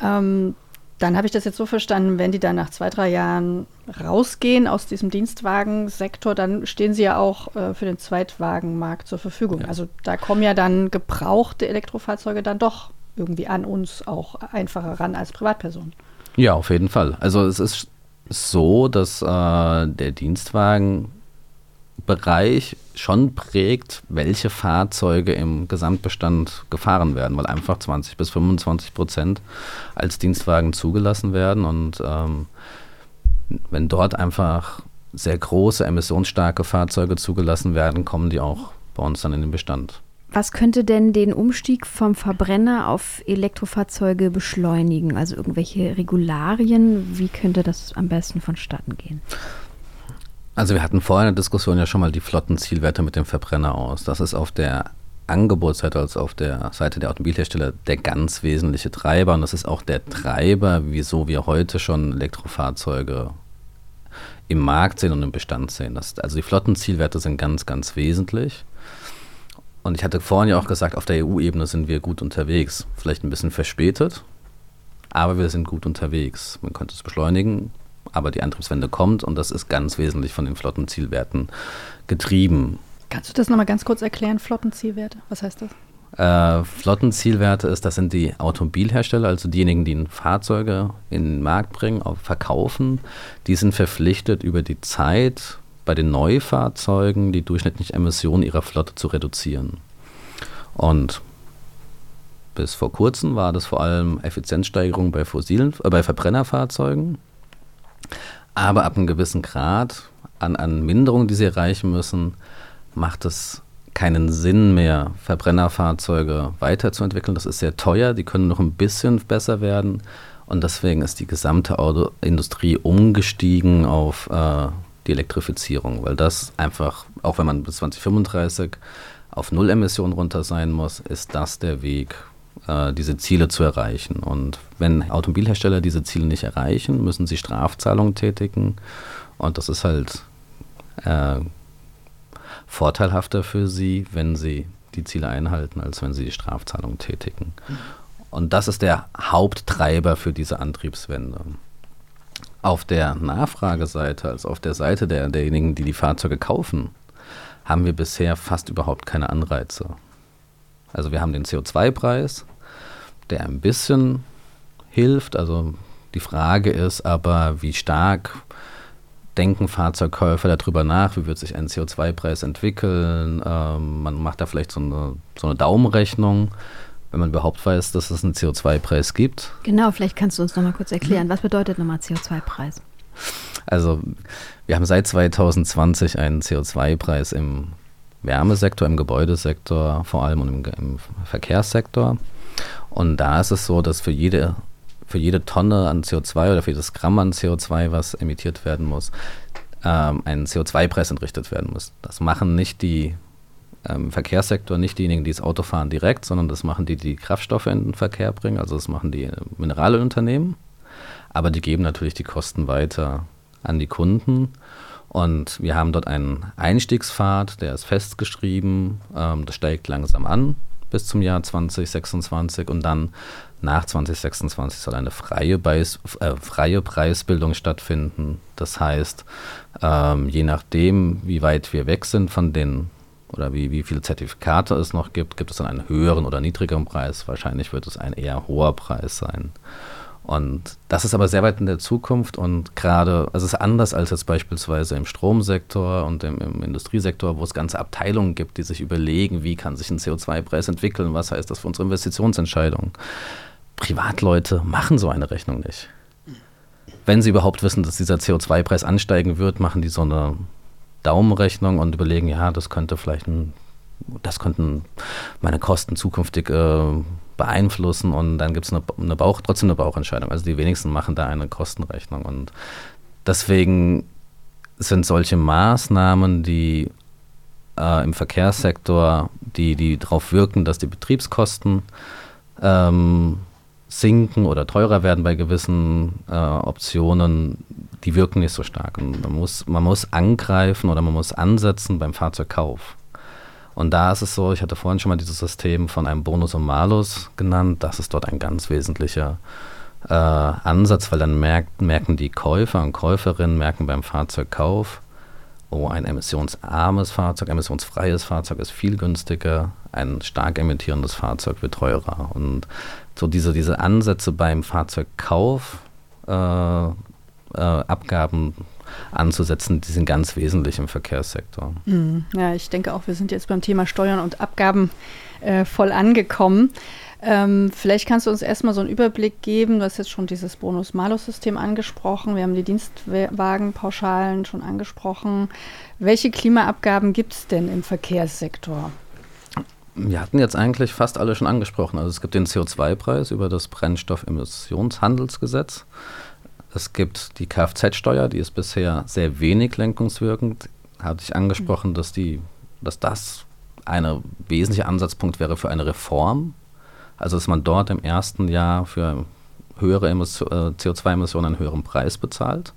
Ähm, dann habe ich das jetzt so verstanden, wenn die dann nach zwei, drei Jahren rausgehen aus diesem Dienstwagensektor, dann stehen sie ja auch äh, für den Zweitwagenmarkt zur Verfügung. Ja. Also da kommen ja dann gebrauchte Elektrofahrzeuge dann doch irgendwie an uns auch einfacher ran als Privatpersonen. Ja, auf jeden Fall. Also es ist so, dass äh, der Dienstwagen Bereich schon prägt, welche Fahrzeuge im Gesamtbestand gefahren werden, weil einfach 20 bis 25 Prozent als Dienstwagen zugelassen werden und ähm, wenn dort einfach sehr große emissionsstarke Fahrzeuge zugelassen werden, kommen die auch bei uns dann in den Bestand. Was könnte denn den Umstieg vom Verbrenner auf Elektrofahrzeuge beschleunigen? Also irgendwelche Regularien? Wie könnte das am besten vonstatten gehen? Also wir hatten vorher in der Diskussion ja schon mal die Flottenzielwerte mit dem Verbrenner aus. Das ist auf der Angebotsseite, also auf der Seite der Automobilhersteller, der ganz wesentliche Treiber. Und das ist auch der Treiber, wieso wir heute schon Elektrofahrzeuge im Markt sehen und im Bestand sehen. Das, also die Flottenzielwerte sind ganz, ganz wesentlich. Und ich hatte vorhin ja auch gesagt, auf der EU-Ebene sind wir gut unterwegs. Vielleicht ein bisschen verspätet, aber wir sind gut unterwegs. Man könnte es beschleunigen, aber die Antriebswende kommt und das ist ganz wesentlich von den Flottenzielwerten getrieben. Kannst du das nochmal ganz kurz erklären, Flottenzielwerte? Was heißt das? Äh, Flottenzielwerte ist, das sind die Automobilhersteller, also diejenigen, die Fahrzeuge in den Markt bringen, verkaufen. Die sind verpflichtet, über die Zeit bei den Neufahrzeugen die durchschnittliche Emission ihrer Flotte zu reduzieren. Und bis vor kurzem war das vor allem Effizienzsteigerung bei fossilen, äh, bei Verbrennerfahrzeugen. Aber ab einem gewissen Grad an, an Minderung, die sie erreichen müssen, macht es keinen Sinn mehr, Verbrennerfahrzeuge weiterzuentwickeln. Das ist sehr teuer, die können noch ein bisschen besser werden. Und deswegen ist die gesamte Autoindustrie umgestiegen auf äh, die Elektrifizierung, weil das einfach, auch wenn man bis 2035 auf Null Emissionen runter sein muss, ist das der Weg, diese Ziele zu erreichen. Und wenn Automobilhersteller diese Ziele nicht erreichen, müssen sie Strafzahlungen tätigen. Und das ist halt äh, vorteilhafter für sie, wenn sie die Ziele einhalten, als wenn sie die Strafzahlungen tätigen. Und das ist der Haupttreiber für diese Antriebswende. Auf der Nachfrageseite, also auf der Seite der, derjenigen, die die Fahrzeuge kaufen, haben wir bisher fast überhaupt keine Anreize. Also wir haben den CO2-Preis, der ein bisschen hilft. Also die Frage ist aber, wie stark denken Fahrzeugkäufer darüber nach, wie wird sich ein CO2-Preis entwickeln. Ähm, man macht da vielleicht so eine, so eine Daumenrechnung, wenn man überhaupt weiß, dass es einen CO2-Preis gibt. Genau, vielleicht kannst du uns noch mal kurz erklären, was bedeutet nochmal CO2-Preis? Also wir haben seit 2020 einen CO2-Preis im Wärmesektor, im Gebäudesektor vor allem und im, im Verkehrssektor. Und da ist es so, dass für jede für jede Tonne an CO2 oder für jedes Gramm an CO2, was emittiert werden muss, ähm, ein CO2-Preis entrichtet werden muss. Das machen nicht die ähm, Verkehrssektor, nicht diejenigen, die das Auto fahren direkt, sondern das machen die, die Kraftstoffe in den Verkehr bringen. Also das machen die Mineralunternehmen. Aber die geben natürlich die Kosten weiter an die Kunden. Und wir haben dort einen Einstiegspfad, der ist festgeschrieben. Ähm, das steigt langsam an bis zum Jahr 2026 und dann nach 2026 soll eine freie, Beis, äh, freie Preisbildung stattfinden. Das heißt, ähm, je nachdem, wie weit wir weg sind von den oder wie, wie viele Zertifikate es noch gibt, gibt es dann einen höheren oder niedrigeren Preis. Wahrscheinlich wird es ein eher hoher Preis sein. Und das ist aber sehr weit in der Zukunft und gerade, also es ist anders als jetzt beispielsweise im Stromsektor und im, im, Industriesektor, wo es ganze Abteilungen gibt, die sich überlegen, wie kann sich ein CO2-Preis entwickeln, was heißt das für unsere Investitionsentscheidungen. Privatleute machen so eine Rechnung nicht. Wenn sie überhaupt wissen, dass dieser CO2-Preis ansteigen wird, machen die so eine Daumenrechnung und überlegen, ja, das könnte vielleicht ein, das könnten meine Kosten zukünftig äh, beeinflussen und dann gibt es eine, eine Bauch, trotzdem eine Bauchentscheidung. Also die wenigsten machen da eine Kostenrechnung und deswegen sind solche Maßnahmen, die äh, im Verkehrssektor, die, die darauf wirken, dass die Betriebskosten ähm, sinken oder teurer werden bei gewissen äh, Optionen, die wirken nicht so stark. Und man muss, man muss angreifen oder man muss ansetzen beim Fahrzeugkauf. Und da ist es so, ich hatte vorhin schon mal dieses System von einem Bonus und Malus genannt, das ist dort ein ganz wesentlicher äh, Ansatz, weil dann merkt, merken die Käufer und Käuferinnen, merken beim Fahrzeugkauf, oh, ein emissionsarmes Fahrzeug, emissionsfreies Fahrzeug ist viel günstiger, ein stark emittierendes Fahrzeug wird teurer. Und so diese, diese Ansätze beim Fahrzeugkauf, äh, äh, Abgaben anzusetzen, die sind ganz wesentlich im Verkehrssektor. Mhm. Ja, ich denke auch, wir sind jetzt beim Thema Steuern und Abgaben äh, voll angekommen. Ähm, vielleicht kannst du uns erstmal so einen Überblick geben. Du hast jetzt schon dieses Bonus-Malus-System angesprochen. Wir haben die Dienstwagenpauschalen schon angesprochen. Welche Klimaabgaben gibt es denn im Verkehrssektor? Wir hatten jetzt eigentlich fast alle schon angesprochen. Also es gibt den CO2-Preis über das Brennstoffemissionshandelsgesetz. Es gibt die Kfz-Steuer, die ist bisher sehr wenig lenkungswirkend. Hatte ich angesprochen, dass, die, dass das ein wesentlicher Ansatzpunkt wäre für eine Reform. Also dass man dort im ersten Jahr für höhere äh, CO2-Emissionen einen höheren Preis bezahlt.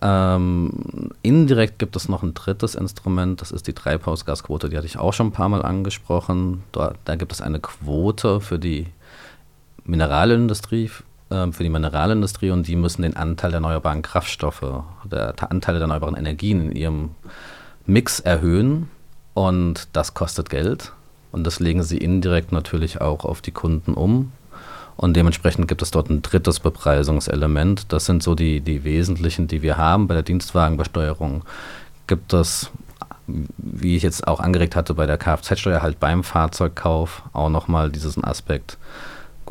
Ähm, indirekt gibt es noch ein drittes Instrument, das ist die Treibhausgasquote, die hatte ich auch schon ein paar Mal angesprochen. Dort, da gibt es eine Quote für die Mineralindustrie, für die Mineralindustrie und die müssen den Anteil der erneuerbaren Kraftstoffe, der Anteil der erneuerbaren Energien in ihrem Mix erhöhen und das kostet Geld und das legen sie indirekt natürlich auch auf die Kunden um. Und dementsprechend gibt es dort ein drittes Bepreisungselement. Das sind so die, die wesentlichen, die wir haben. Bei der Dienstwagenbesteuerung gibt es, wie ich jetzt auch angeregt hatte, bei der Kfz-Steuer halt beim Fahrzeugkauf auch nochmal diesen Aspekt.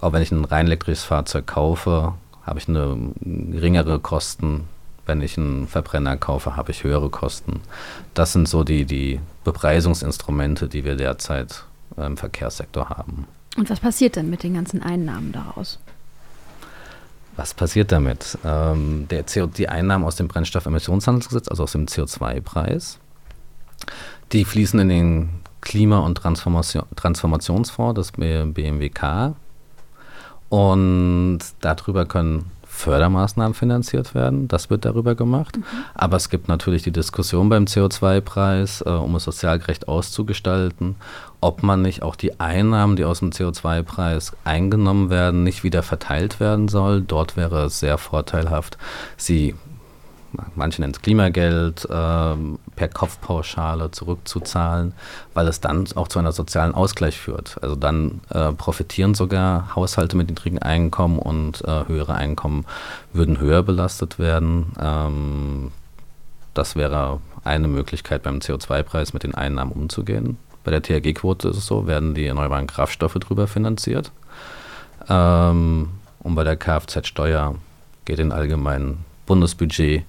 Auch wenn ich ein rein elektrisches Fahrzeug kaufe, habe ich eine geringere Kosten. Wenn ich einen Verbrenner kaufe, habe ich höhere Kosten. Das sind so die, die Bepreisungsinstrumente, die wir derzeit im Verkehrssektor haben. Und was passiert denn mit den ganzen Einnahmen daraus? Was passiert damit? Ähm, der CO, die Einnahmen aus dem Brennstoffemissionshandelsgesetz, also aus dem CO2-Preis, die fließen in den Klima- und Transformation, Transformationsfonds des BMWK. Und darüber können Fördermaßnahmen finanziert werden. Das wird darüber gemacht. Mhm. Aber es gibt natürlich die Diskussion beim CO2-Preis, äh, um es sozial gerecht auszugestalten, ob man nicht auch die Einnahmen, die aus dem CO2-Preis eingenommen werden, nicht wieder verteilt werden soll. Dort wäre es sehr vorteilhaft, sie manche nennen es Klimageld, ähm, per Kopfpauschale zurückzuzahlen, weil es dann auch zu einer sozialen Ausgleich führt. Also dann äh, profitieren sogar Haushalte mit niedrigen Einkommen und äh, höhere Einkommen würden höher belastet werden. Ähm, das wäre eine Möglichkeit beim CO2-Preis mit den Einnahmen umzugehen. Bei der THG-Quote ist es so, werden die erneuerbaren Kraftstoffe drüber finanziert. Ähm, und bei der Kfz-Steuer geht in allgemeinen Bundesbudget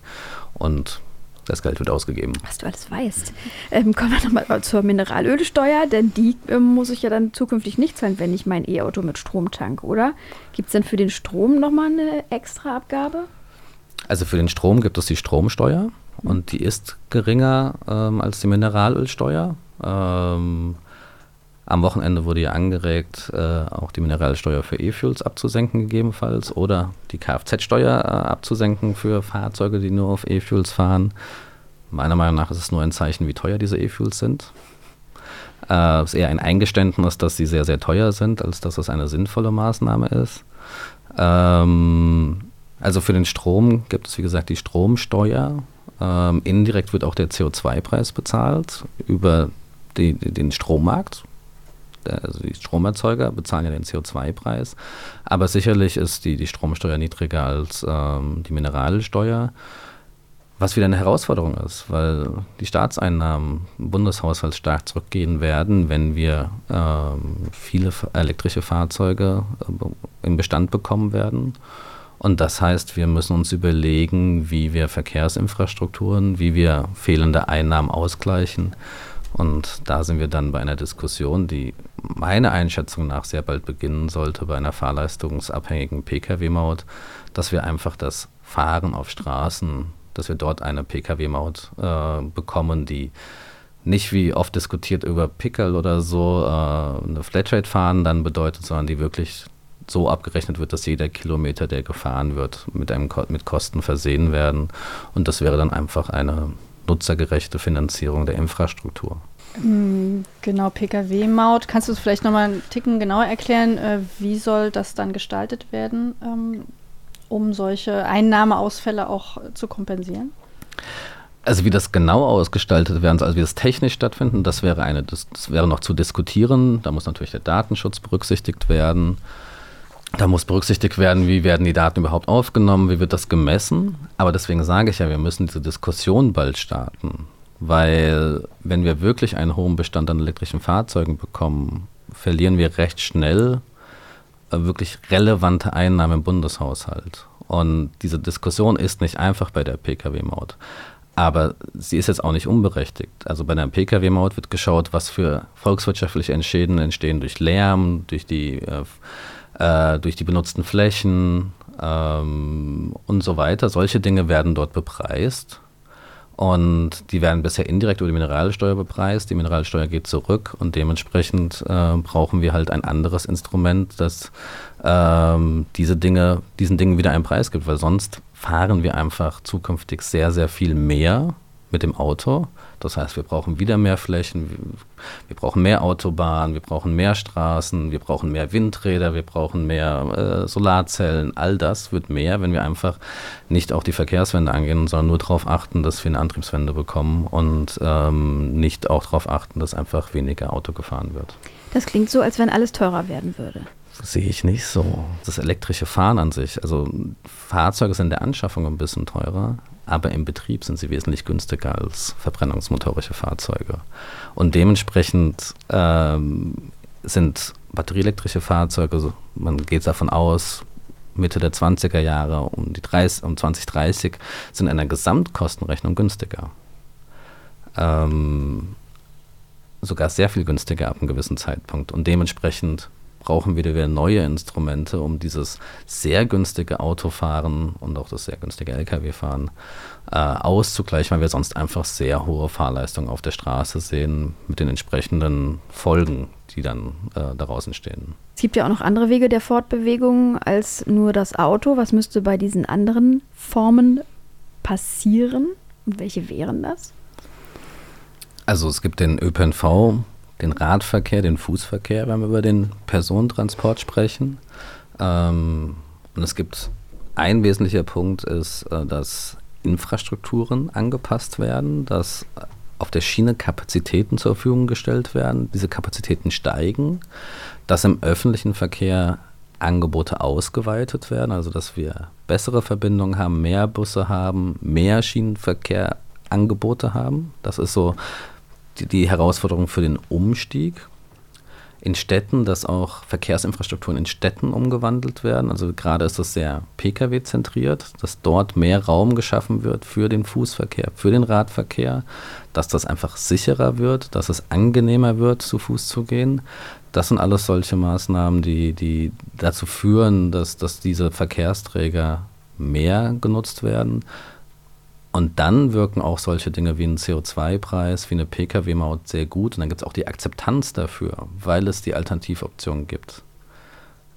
und das Geld wird ausgegeben. Was du alles weißt. Ähm, kommen wir nochmal zur Mineralölsteuer, denn die ähm, muss ich ja dann zukünftig nicht zahlen, wenn ich mein E-Auto mit Strom tanke, oder? Gibt es denn für den Strom nochmal eine extra Abgabe? Also für den Strom gibt es die Stromsteuer und die ist geringer ähm, als die Mineralölsteuer. Ähm, am Wochenende wurde ja angeregt, äh, auch die Mineralsteuer für E-Fuels abzusenken, gegebenenfalls, oder die Kfz-Steuer äh, abzusenken für Fahrzeuge, die nur auf E-Fuels fahren. Meiner Meinung nach ist es nur ein Zeichen, wie teuer diese E-Fuels sind. Äh, es ist eher ein Eingeständnis, dass sie sehr, sehr teuer sind, als dass es eine sinnvolle Maßnahme ist. Ähm, also für den Strom gibt es, wie gesagt, die Stromsteuer. Ähm, indirekt wird auch der CO2-Preis bezahlt über die, den Strommarkt also die Stromerzeuger bezahlen ja den CO2-Preis, aber sicherlich ist die, die Stromsteuer niedriger als ähm, die Mineralsteuer, was wieder eine Herausforderung ist, weil die Staatseinnahmen im Bundeshaushalt stark zurückgehen werden, wenn wir ähm, viele elektrische Fahrzeuge äh, im Bestand bekommen werden. Und das heißt, wir müssen uns überlegen, wie wir Verkehrsinfrastrukturen, wie wir fehlende Einnahmen ausgleichen. Und da sind wir dann bei einer Diskussion, die meiner Einschätzung nach sehr bald beginnen sollte bei einer fahrleistungsabhängigen Pkw-Maut, dass wir einfach das Fahren auf Straßen, dass wir dort eine Pkw-Maut äh, bekommen, die nicht wie oft diskutiert über Pickel oder so äh, eine Flatrate fahren dann bedeutet, sondern die wirklich so abgerechnet wird, dass jeder Kilometer, der gefahren wird, mit, einem, mit Kosten versehen werden. Und das wäre dann einfach eine nutzergerechte Finanzierung der Infrastruktur. Mm, genau, Pkw-Maut. Kannst du es vielleicht nochmal einen Ticken genauer erklären? Äh, wie soll das dann gestaltet werden, ähm, um solche Einnahmeausfälle auch zu kompensieren? Also wie das genau ausgestaltet werden soll, also wie das technisch stattfinden, das wäre eine, das, das wäre noch zu diskutieren. Da muss natürlich der Datenschutz berücksichtigt werden. Da muss berücksichtigt werden, wie werden die Daten überhaupt aufgenommen, wie wird das gemessen. Aber deswegen sage ich ja, wir müssen diese Diskussion bald starten. Weil wenn wir wirklich einen hohen Bestand an elektrischen Fahrzeugen bekommen, verlieren wir recht schnell äh, wirklich relevante Einnahmen im Bundeshaushalt. Und diese Diskussion ist nicht einfach bei der Pkw-Maut. Aber sie ist jetzt auch nicht unberechtigt. Also bei der Pkw-Maut wird geschaut, was für volkswirtschaftliche Entschäden entstehen durch Lärm, durch die äh, äh, durch die benutzten Flächen ähm, und so weiter. Solche Dinge werden dort bepreist. Und die werden bisher indirekt über die Mineralsteuer bepreist. Die Mineralsteuer geht zurück und dementsprechend äh, brauchen wir halt ein anderes Instrument, das ähm, diese Dinge, diesen Dingen wieder einen Preis gibt, weil sonst fahren wir einfach zukünftig sehr, sehr viel mehr mit dem Auto das heißt, wir brauchen wieder mehr Flächen, wir brauchen mehr Autobahnen, wir brauchen mehr Straßen, wir brauchen mehr Windräder, wir brauchen mehr äh, Solarzellen. All das wird mehr, wenn wir einfach nicht auch die Verkehrswende angehen, sondern nur darauf achten, dass wir eine Antriebswende bekommen und ähm, nicht auch darauf achten, dass einfach weniger Auto gefahren wird. Das klingt so, als wenn alles teurer werden würde. Sehe ich nicht so. Das elektrische Fahren an sich, also Fahrzeuge sind in der Anschaffung ein bisschen teurer, aber im Betrieb sind sie wesentlich günstiger als verbrennungsmotorische Fahrzeuge. Und dementsprechend ähm, sind batterieelektrische Fahrzeuge, man geht davon aus, Mitte der 20er Jahre, um, die 30, um 2030, sind in einer Gesamtkostenrechnung günstiger. Ähm, sogar sehr viel günstiger ab einem gewissen Zeitpunkt. Und dementsprechend brauchen wir wieder neue Instrumente, um dieses sehr günstige Autofahren und auch das sehr günstige Lkw-Fahren äh, auszugleichen, weil wir sonst einfach sehr hohe Fahrleistungen auf der Straße sehen mit den entsprechenden Folgen, die dann äh, daraus entstehen. Es gibt ja auch noch andere Wege der Fortbewegung als nur das Auto. Was müsste bei diesen anderen Formen passieren? Und welche wären das? Also es gibt den ÖPNV, den Radverkehr, den Fußverkehr, wenn wir über den Personentransport sprechen. Ähm, und es gibt ein wesentlicher Punkt ist, äh, dass Infrastrukturen angepasst werden, dass auf der Schiene Kapazitäten zur Verfügung gestellt werden, diese Kapazitäten steigen, dass im öffentlichen Verkehr Angebote ausgeweitet werden, also dass wir bessere Verbindungen haben, mehr Busse haben, mehr Schienenverkehrangebote haben. Das ist so die, die Herausforderung für den Umstieg in Städten, dass auch Verkehrsinfrastrukturen in Städten umgewandelt werden. Also gerade ist das sehr Pkw-zentriert, dass dort mehr Raum geschaffen wird für den Fußverkehr, für den Radverkehr, dass das einfach sicherer wird, dass es angenehmer wird, zu Fuß zu gehen. Das sind alles solche Maßnahmen, die, die dazu führen, dass, dass diese Verkehrsträger mehr genutzt werden. Und dann wirken auch solche Dinge wie ein CO2-Preis, wie eine Pkw-Maut sehr gut. Und dann gibt es auch die Akzeptanz dafür, weil es die Alternativoption gibt.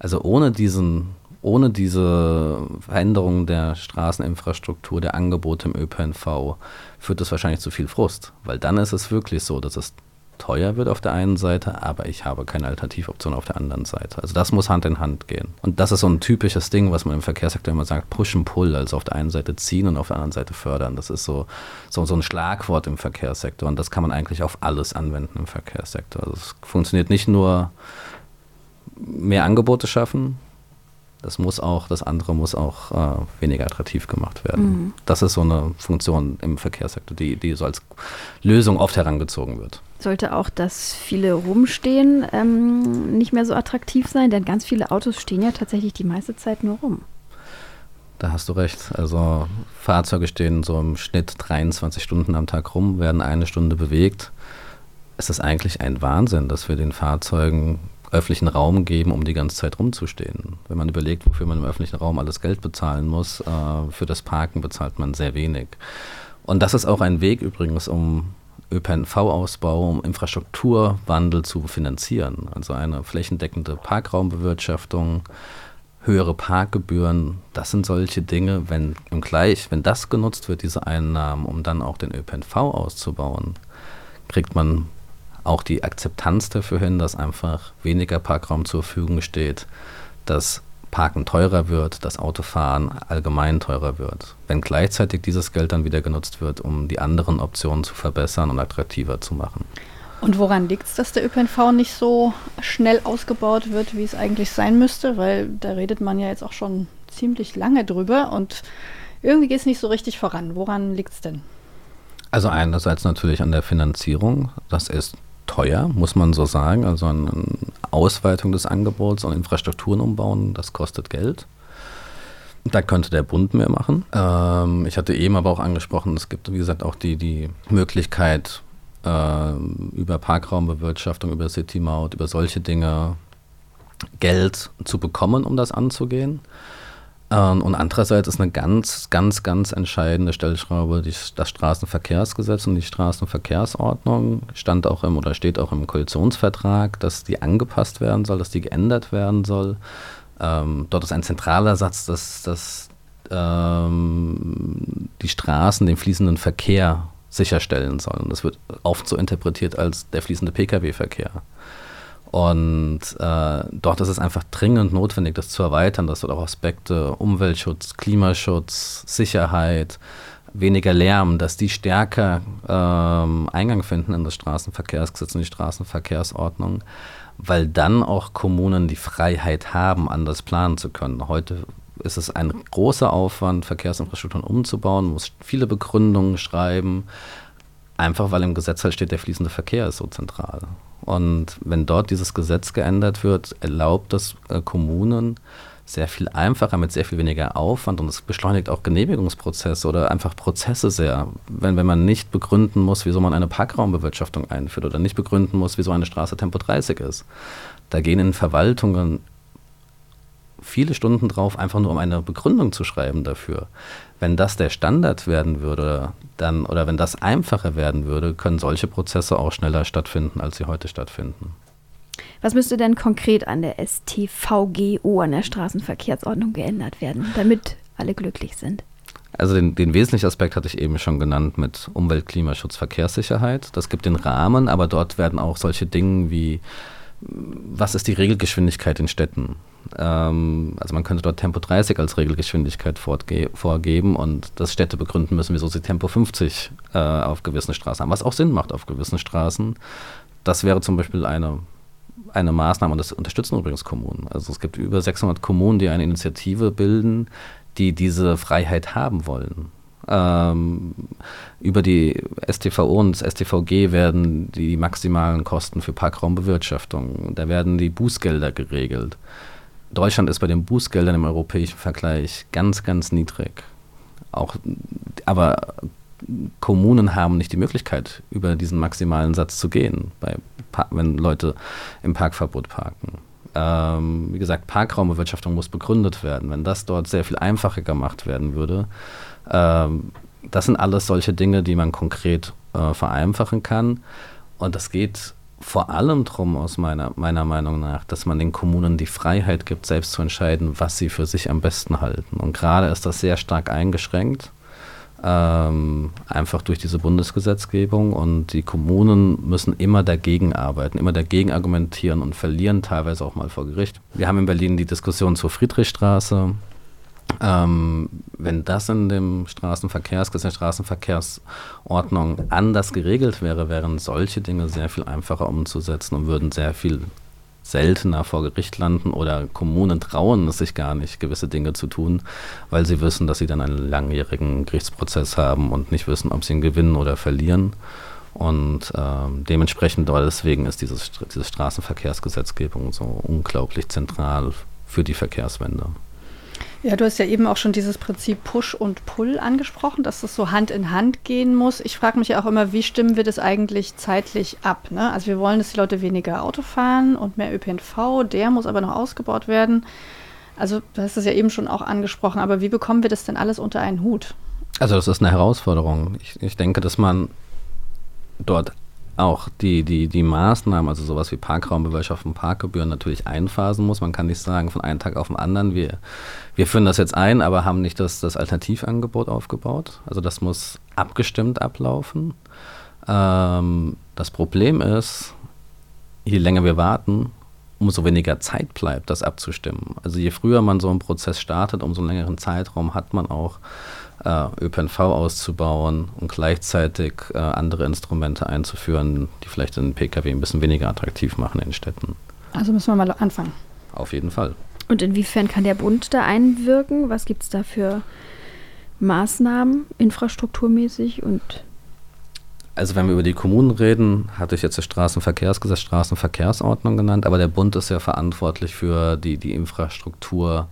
Also ohne diesen, ohne diese Veränderung der Straßeninfrastruktur, der Angebote im ÖPNV, führt das wahrscheinlich zu viel Frust. Weil dann ist es wirklich so, dass es teuer wird auf der einen Seite, aber ich habe keine Alternativoption auf der anderen Seite. Also das muss Hand in Hand gehen. Und das ist so ein typisches Ding, was man im Verkehrssektor immer sagt, Push and Pull, also auf der einen Seite ziehen und auf der anderen Seite fördern. Das ist so, so, so ein Schlagwort im Verkehrssektor und das kann man eigentlich auf alles anwenden im Verkehrssektor. Also es funktioniert nicht nur mehr Angebote schaffen, das muss auch, das andere muss auch äh, weniger attraktiv gemacht werden. Mhm. Das ist so eine Funktion im Verkehrssektor, die, die so als Lösung oft herangezogen wird. Sollte auch das viele rumstehen ähm, nicht mehr so attraktiv sein, denn ganz viele Autos stehen ja tatsächlich die meiste Zeit nur rum. Da hast du recht. Also Fahrzeuge stehen so im Schnitt 23 Stunden am Tag rum, werden eine Stunde bewegt. Es ist eigentlich ein Wahnsinn, dass wir den Fahrzeugen öffentlichen Raum geben, um die ganze Zeit rumzustehen. Wenn man überlegt, wofür man im öffentlichen Raum alles Geld bezahlen muss, äh, für das Parken bezahlt man sehr wenig. Und das ist auch ein Weg übrigens, um ÖPNV-Ausbau, um Infrastrukturwandel zu finanzieren. Also eine flächendeckende Parkraumbewirtschaftung, höhere Parkgebühren, das sind solche Dinge, wenn im Gleich, wenn das genutzt wird, diese Einnahmen, um dann auch den ÖPNV auszubauen, kriegt man auch die Akzeptanz dafür hin, dass einfach weniger Parkraum zur Verfügung steht, dass Parken teurer wird, dass Autofahren allgemein teurer wird. Wenn gleichzeitig dieses Geld dann wieder genutzt wird, um die anderen Optionen zu verbessern und attraktiver zu machen. Und woran liegt es, dass der ÖPNV nicht so schnell ausgebaut wird, wie es eigentlich sein müsste? Weil da redet man ja jetzt auch schon ziemlich lange drüber und irgendwie geht es nicht so richtig voran. Woran liegt es denn? Also einerseits natürlich an der Finanzierung. Das ist teuer, muss man so sagen. Also eine Ausweitung des Angebots und Infrastrukturen umbauen, das kostet Geld. Da könnte der Bund mehr machen. Ähm, ich hatte eben aber auch angesprochen, es gibt, wie gesagt, auch die, die Möglichkeit, äh, über Parkraumbewirtschaftung, über City-Maut, über solche Dinge Geld zu bekommen, um das anzugehen. Ähm, und andererseits ist eine ganz, ganz, ganz entscheidende Stellschraube die, das Straßenverkehrsgesetz und die Straßenverkehrsordnung. Stand auch im oder steht auch im Koalitionsvertrag, dass die angepasst werden soll, dass die geändert werden soll. Ähm, dort ist ein zentraler Satz, dass, dass ähm, die Straßen den fließenden Verkehr sicherstellen sollen. Das wird oft so interpretiert als der fließende Pkw-Verkehr. Und äh, dort ist es einfach dringend notwendig, das zu erweitern, dass dort auch Aspekte Umweltschutz, Klimaschutz, Sicherheit, weniger Lärm, dass die stärker ähm, Eingang finden in das Straßenverkehrsgesetz und die Straßenverkehrsordnung, weil dann auch Kommunen die Freiheit haben, anders planen zu können. Heute ist es ein großer Aufwand, Verkehrsinfrastrukturen umzubauen, muss viele Begründungen schreiben, einfach weil im Gesetz halt steht, der fließende Verkehr ist so zentral. Und wenn dort dieses Gesetz geändert wird, erlaubt das äh, Kommunen sehr viel einfacher, mit sehr viel weniger Aufwand und es beschleunigt auch Genehmigungsprozesse oder einfach Prozesse sehr. Wenn, wenn man nicht begründen muss, wieso man eine Parkraumbewirtschaftung einführt oder nicht begründen muss, wieso eine Straße Tempo 30 ist. Da gehen in Verwaltungen viele Stunden drauf, einfach nur um eine Begründung zu schreiben dafür. Wenn das der Standard werden würde, dann, oder wenn das einfacher werden würde, können solche Prozesse auch schneller stattfinden, als sie heute stattfinden. Was müsste denn konkret an der STVGO, an der Straßenverkehrsordnung, geändert werden, damit alle glücklich sind? Also den, den, wesentlichen Aspekt hatte ich eben schon genannt mit Umwelt, Klimaschutz, Verkehrssicherheit. Das gibt den Rahmen, aber dort werden auch solche Dinge wie, was ist die Regelgeschwindigkeit in Städten? Ähm, also man könnte dort Tempo 30 als Regelgeschwindigkeit vorgeben und das Städte begründen müssen, wieso sie Tempo 50 äh, auf gewissen Straßen haben, was auch Sinn macht auf gewissen Straßen. Das wäre zum Beispiel eine, eine Maßnahme und das unterstützen übrigens Kommunen. Also es gibt über 600 Kommunen, die eine Initiative bilden, die diese Freiheit haben wollen. Ähm, über die STVO und das STVG werden die maximalen Kosten für Parkraumbewirtschaftung, da werden die Bußgelder geregelt. Deutschland ist bei den Bußgeldern im europäischen Vergleich ganz, ganz niedrig. Auch, aber Kommunen haben nicht die Möglichkeit, über diesen maximalen Satz zu gehen, bei, wenn Leute im Parkverbot parken. Ähm, wie gesagt, Parkraumbewirtschaftung muss begründet werden. Wenn das dort sehr viel einfacher gemacht werden würde, das sind alles solche Dinge, die man konkret äh, vereinfachen kann. Und das geht vor allem darum, aus meiner, meiner Meinung nach, dass man den Kommunen die Freiheit gibt, selbst zu entscheiden, was sie für sich am besten halten. Und gerade ist das sehr stark eingeschränkt, ähm, einfach durch diese Bundesgesetzgebung. Und die Kommunen müssen immer dagegen arbeiten, immer dagegen argumentieren und verlieren teilweise auch mal vor Gericht. Wir haben in Berlin die Diskussion zur Friedrichstraße. Ähm, wenn das in dem Straßenverkehrsgesetz, der Straßenverkehrsordnung anders geregelt wäre, wären solche Dinge sehr viel einfacher umzusetzen und würden sehr viel seltener vor Gericht landen oder Kommunen trauen es sich gar nicht, gewisse Dinge zu tun, weil sie wissen, dass sie dann einen langjährigen Gerichtsprozess haben und nicht wissen, ob sie ihn gewinnen oder verlieren. Und ähm, dementsprechend, deswegen ist dieses, diese Straßenverkehrsgesetzgebung so unglaublich zentral für die Verkehrswende. Ja, du hast ja eben auch schon dieses Prinzip Push und Pull angesprochen, dass das so Hand in Hand gehen muss. Ich frage mich ja auch immer, wie stimmen wir das eigentlich zeitlich ab? Ne? Also wir wollen, dass die Leute weniger Auto fahren und mehr ÖPNV, der muss aber noch ausgebaut werden. Also du hast das ja eben schon auch angesprochen, aber wie bekommen wir das denn alles unter einen Hut? Also das ist eine Herausforderung. Ich, ich denke, dass man dort auch die, die, die Maßnahmen, also sowas wie Parkraumbewirtschaftung, Parkgebühren natürlich einphasen muss. Man kann nicht sagen von einem Tag auf den anderen, wir, wir führen das jetzt ein, aber haben nicht das, das Alternativangebot aufgebaut. Also das muss abgestimmt ablaufen. Ähm, das Problem ist, je länger wir warten, umso weniger Zeit bleibt, das abzustimmen. Also je früher man so einen Prozess startet, umso längeren Zeitraum hat man auch ÖPNV auszubauen und gleichzeitig äh, andere Instrumente einzuführen, die vielleicht den Pkw ein bisschen weniger attraktiv machen in Städten. Also müssen wir mal anfangen. Auf jeden Fall. Und inwiefern kann der Bund da einwirken? Was gibt es da für Maßnahmen infrastrukturmäßig und also wenn wir über die Kommunen reden, hatte ich jetzt das Straßenverkehrsgesetz, Straßenverkehrsordnung genannt, aber der Bund ist ja verantwortlich für die, die Infrastruktur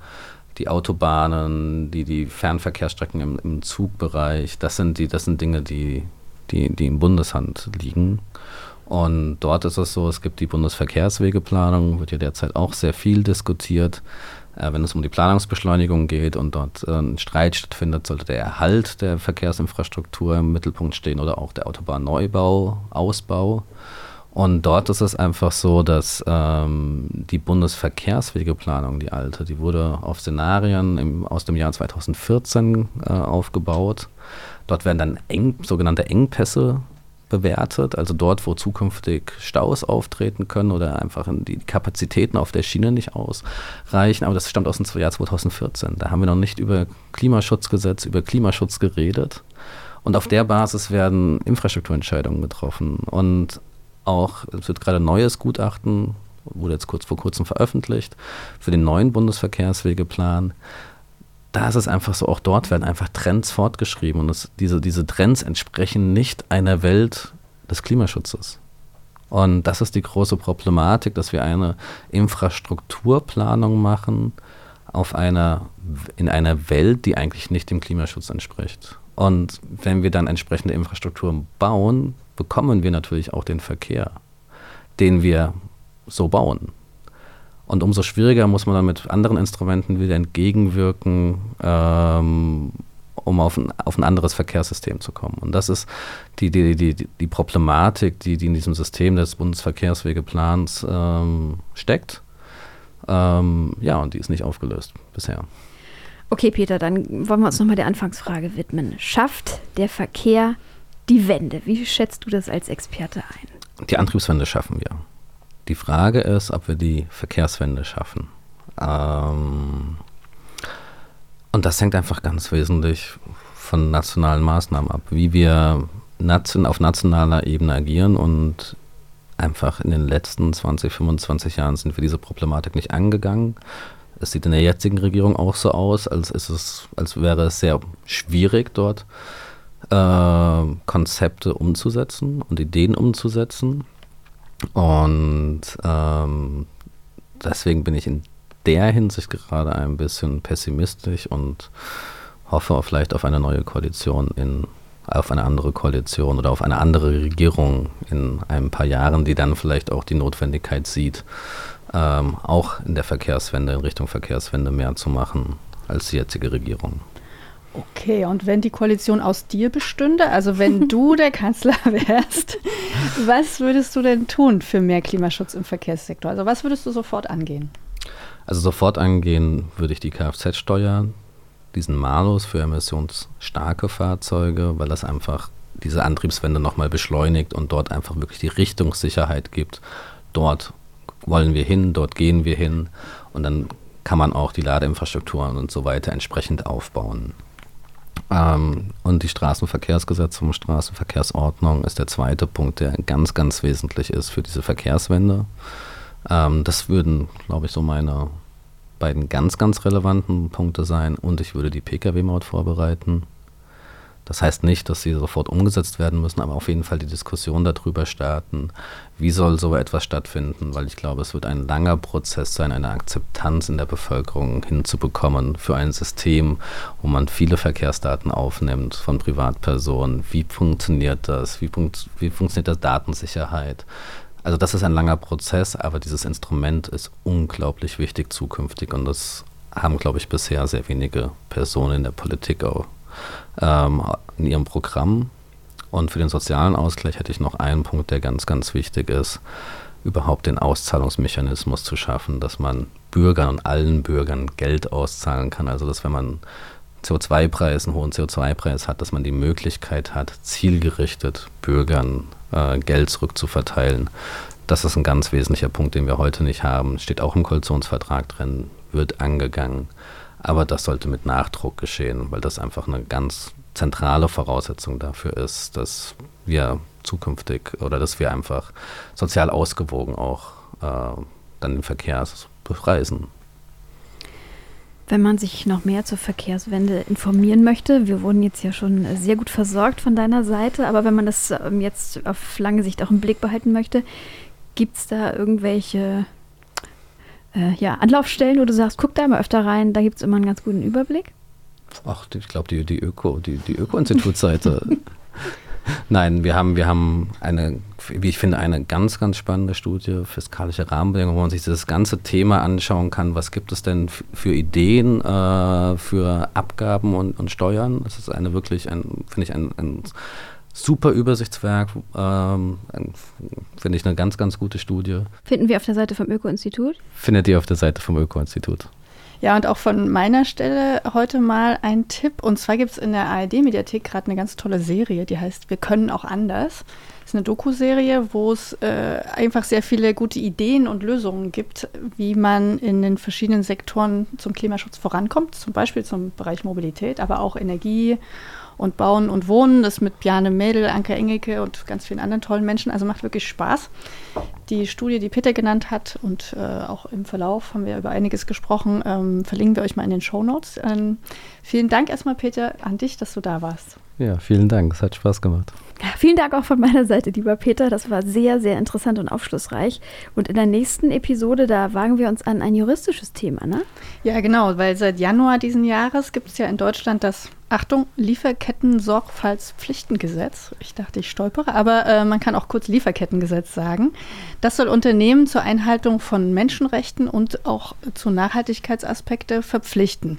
die Autobahnen, die, die Fernverkehrsstrecken im, im Zugbereich, das sind, die, das sind Dinge, die, die, die in Bundeshand liegen. Und dort ist es so, es gibt die Bundesverkehrswegeplanung, wird ja derzeit auch sehr viel diskutiert. Äh, wenn es um die Planungsbeschleunigung geht und dort äh, ein Streit stattfindet, sollte der Erhalt der Verkehrsinfrastruktur im Mittelpunkt stehen oder auch der Autobahnneubau, Ausbau. Und dort ist es einfach so, dass ähm, die Bundesverkehrswegeplanung, die alte, die wurde auf Szenarien im, aus dem Jahr 2014 äh, aufgebaut. Dort werden dann eng, sogenannte Engpässe bewertet, also dort, wo zukünftig Staus auftreten können oder einfach die Kapazitäten auf der Schiene nicht ausreichen. Aber das stammt aus dem Jahr 2014. Da haben wir noch nicht über Klimaschutzgesetz, über Klimaschutz geredet. Und auf der Basis werden Infrastrukturentscheidungen getroffen. Und auch, es wird gerade ein neues Gutachten, wurde jetzt kurz vor kurzem veröffentlicht, für den neuen Bundesverkehrswegeplan. Da ist es einfach so, auch dort werden einfach Trends fortgeschrieben und es, diese, diese Trends entsprechen nicht einer Welt des Klimaschutzes. Und das ist die große Problematik, dass wir eine Infrastrukturplanung machen auf einer, in einer Welt, die eigentlich nicht dem Klimaschutz entspricht. Und wenn wir dann entsprechende Infrastrukturen bauen, bekommen wir natürlich auch den Verkehr, den wir so bauen. Und umso schwieriger muss man dann mit anderen Instrumenten wieder entgegenwirken, ähm, um auf ein, auf ein anderes Verkehrssystem zu kommen. Und das ist die, die, die, die Problematik, die, die in diesem System des Bundesverkehrswegeplans ähm, steckt. Ähm, ja, und die ist nicht aufgelöst bisher. Okay, Peter, dann wollen wir uns nochmal der Anfangsfrage widmen. Schafft der Verkehr die Wende? Wie schätzt du das als Experte ein? Die Antriebswende schaffen wir. Die Frage ist, ob wir die Verkehrswende schaffen. Ähm, und das hängt einfach ganz wesentlich von nationalen Maßnahmen ab, wie wir nation auf nationaler Ebene agieren und einfach in den letzten 20, 25 Jahren sind wir diese Problematik nicht angegangen. Es sieht in der jetzigen Regierung auch so aus, als, ist es, als wäre es sehr schwierig, dort äh, Konzepte umzusetzen und Ideen umzusetzen. Und ähm, deswegen bin ich in der Hinsicht gerade ein bisschen pessimistisch und hoffe vielleicht auf eine neue Koalition in auf eine andere Koalition oder auf eine andere Regierung in ein paar Jahren, die dann vielleicht auch die Notwendigkeit sieht, ähm, auch in der Verkehrswende, in Richtung Verkehrswende mehr zu machen als die jetzige Regierung. Okay, und wenn die Koalition aus dir bestünde, also wenn *laughs* du der Kanzler wärst, was würdest du denn tun für mehr Klimaschutz im Verkehrssektor? Also was würdest du sofort angehen? Also sofort angehen würde ich die Kfz-Steuer, diesen Malus für emissionsstarke Fahrzeuge, weil das einfach diese Antriebswende nochmal beschleunigt und dort einfach wirklich die Richtungssicherheit gibt. Dort wollen wir hin, dort gehen wir hin und dann kann man auch die Ladeinfrastrukturen und so weiter entsprechend aufbauen. Ähm, und die Straßenverkehrsgesetzung, Straßenverkehrsordnung ist der zweite Punkt, der ganz, ganz wesentlich ist für diese Verkehrswende. Ähm, das würden, glaube ich, so meine beiden ganz, ganz relevanten Punkte sein. Und ich würde die Pkw-Maut vorbereiten. Das heißt nicht, dass sie sofort umgesetzt werden müssen, aber auf jeden Fall die Diskussion darüber starten, wie soll so etwas stattfinden, weil ich glaube, es wird ein langer Prozess sein, eine Akzeptanz in der Bevölkerung hinzubekommen für ein System, wo man viele Verkehrsdaten aufnimmt von Privatpersonen. Wie funktioniert das? Wie, funkt, wie funktioniert das Datensicherheit? Also das ist ein langer Prozess, aber dieses Instrument ist unglaublich wichtig zukünftig und das haben, glaube ich, bisher sehr wenige Personen in der Politik auch ähm, in ihrem Programm. Und für den sozialen Ausgleich hätte ich noch einen Punkt, der ganz, ganz wichtig ist, überhaupt den Auszahlungsmechanismus zu schaffen, dass man Bürgern und allen Bürgern Geld auszahlen kann. Also dass wenn man CO2-Preis, einen hohen CO2-Preis hat, dass man die Möglichkeit hat, zielgerichtet Bürgern äh, Geld zurückzuverteilen. Das ist ein ganz wesentlicher Punkt, den wir heute nicht haben. Steht auch im Koalitionsvertrag drin, wird angegangen. Aber das sollte mit Nachdruck geschehen, weil das einfach eine ganz zentrale Voraussetzung dafür ist, dass wir zukünftig oder dass wir einfach sozial ausgewogen auch äh, dann den Verkehr bepreisen. Wenn man sich noch mehr zur Verkehrswende informieren möchte, wir wurden jetzt ja schon sehr gut versorgt von deiner Seite, aber wenn man das ähm, jetzt auf lange Sicht auch im Blick behalten möchte, gibt es da irgendwelche äh, ja, Anlaufstellen, wo du sagst, guck da mal öfter rein, da gibt es immer einen ganz guten Überblick? Ach, ich glaube, die, die Öko, die, die Öko-Institutsseite. *laughs* Nein, wir haben, wir haben eine, wie ich finde, eine ganz, ganz spannende Studie, fiskalische Rahmenbedingungen, wo man sich das ganze Thema anschauen kann. Was gibt es denn für Ideen äh, für Abgaben und, und Steuern? Das ist eine wirklich, ein, finde ich, ein, ein super Übersichtswerk. Ähm, finde ich eine ganz, ganz gute Studie. Finden wir auf der Seite vom Öko-Institut? Findet ihr auf der Seite vom Öko-Institut. Ja, und auch von meiner Stelle heute mal ein Tipp. Und zwar gibt es in der ARD-Mediathek gerade eine ganz tolle Serie, die heißt Wir können auch anders. Das ist eine Doku-Serie, wo es äh, einfach sehr viele gute Ideen und Lösungen gibt, wie man in den verschiedenen Sektoren zum Klimaschutz vorankommt. Zum Beispiel zum Bereich Mobilität, aber auch Energie und Bauen und Wohnen. Das mit Bjane Mädel, Anke Engelke und ganz vielen anderen tollen Menschen. Also macht wirklich Spaß. Die Studie, die Peter genannt hat und äh, auch im Verlauf haben wir über einiges gesprochen, ähm, verlinken wir euch mal in den Show Notes. Ähm, vielen Dank erstmal, Peter, an dich, dass du da warst. Ja, vielen Dank. Es hat Spaß gemacht. Vielen Dank auch von meiner Seite, lieber Peter. Das war sehr, sehr interessant und aufschlussreich. Und in der nächsten Episode, da wagen wir uns an ein juristisches Thema, ne? Ja, genau, weil seit Januar diesen Jahres gibt es ja in Deutschland das, Achtung, Lieferketten-Sorgfaltspflichtengesetz. Ich dachte, ich stolpere, aber äh, man kann auch kurz Lieferkettengesetz sagen. Das soll Unternehmen zur Einhaltung von Menschenrechten und auch zu Nachhaltigkeitsaspekte verpflichten.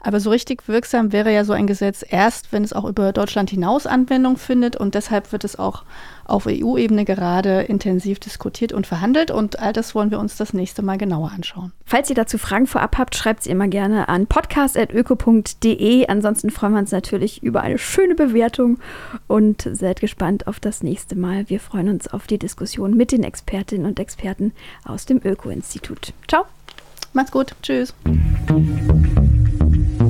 Aber so richtig wirksam wäre ja so ein Gesetz erst, wenn es auch über Deutschland hinaus Anwendung findet. Und deshalb wird es auch auf EU-Ebene gerade intensiv diskutiert und verhandelt. Und all das wollen wir uns das nächste Mal genauer anschauen. Falls ihr dazu Fragen vorab habt, schreibt sie immer gerne an podcast.öko.de. Ansonsten freuen wir uns natürlich über eine schöne Bewertung und seid gespannt auf das nächste Mal. Wir freuen uns auf die Diskussion mit den Expertinnen und Experten aus dem Öko-Institut. Ciao. Macht's gut. Tschüss.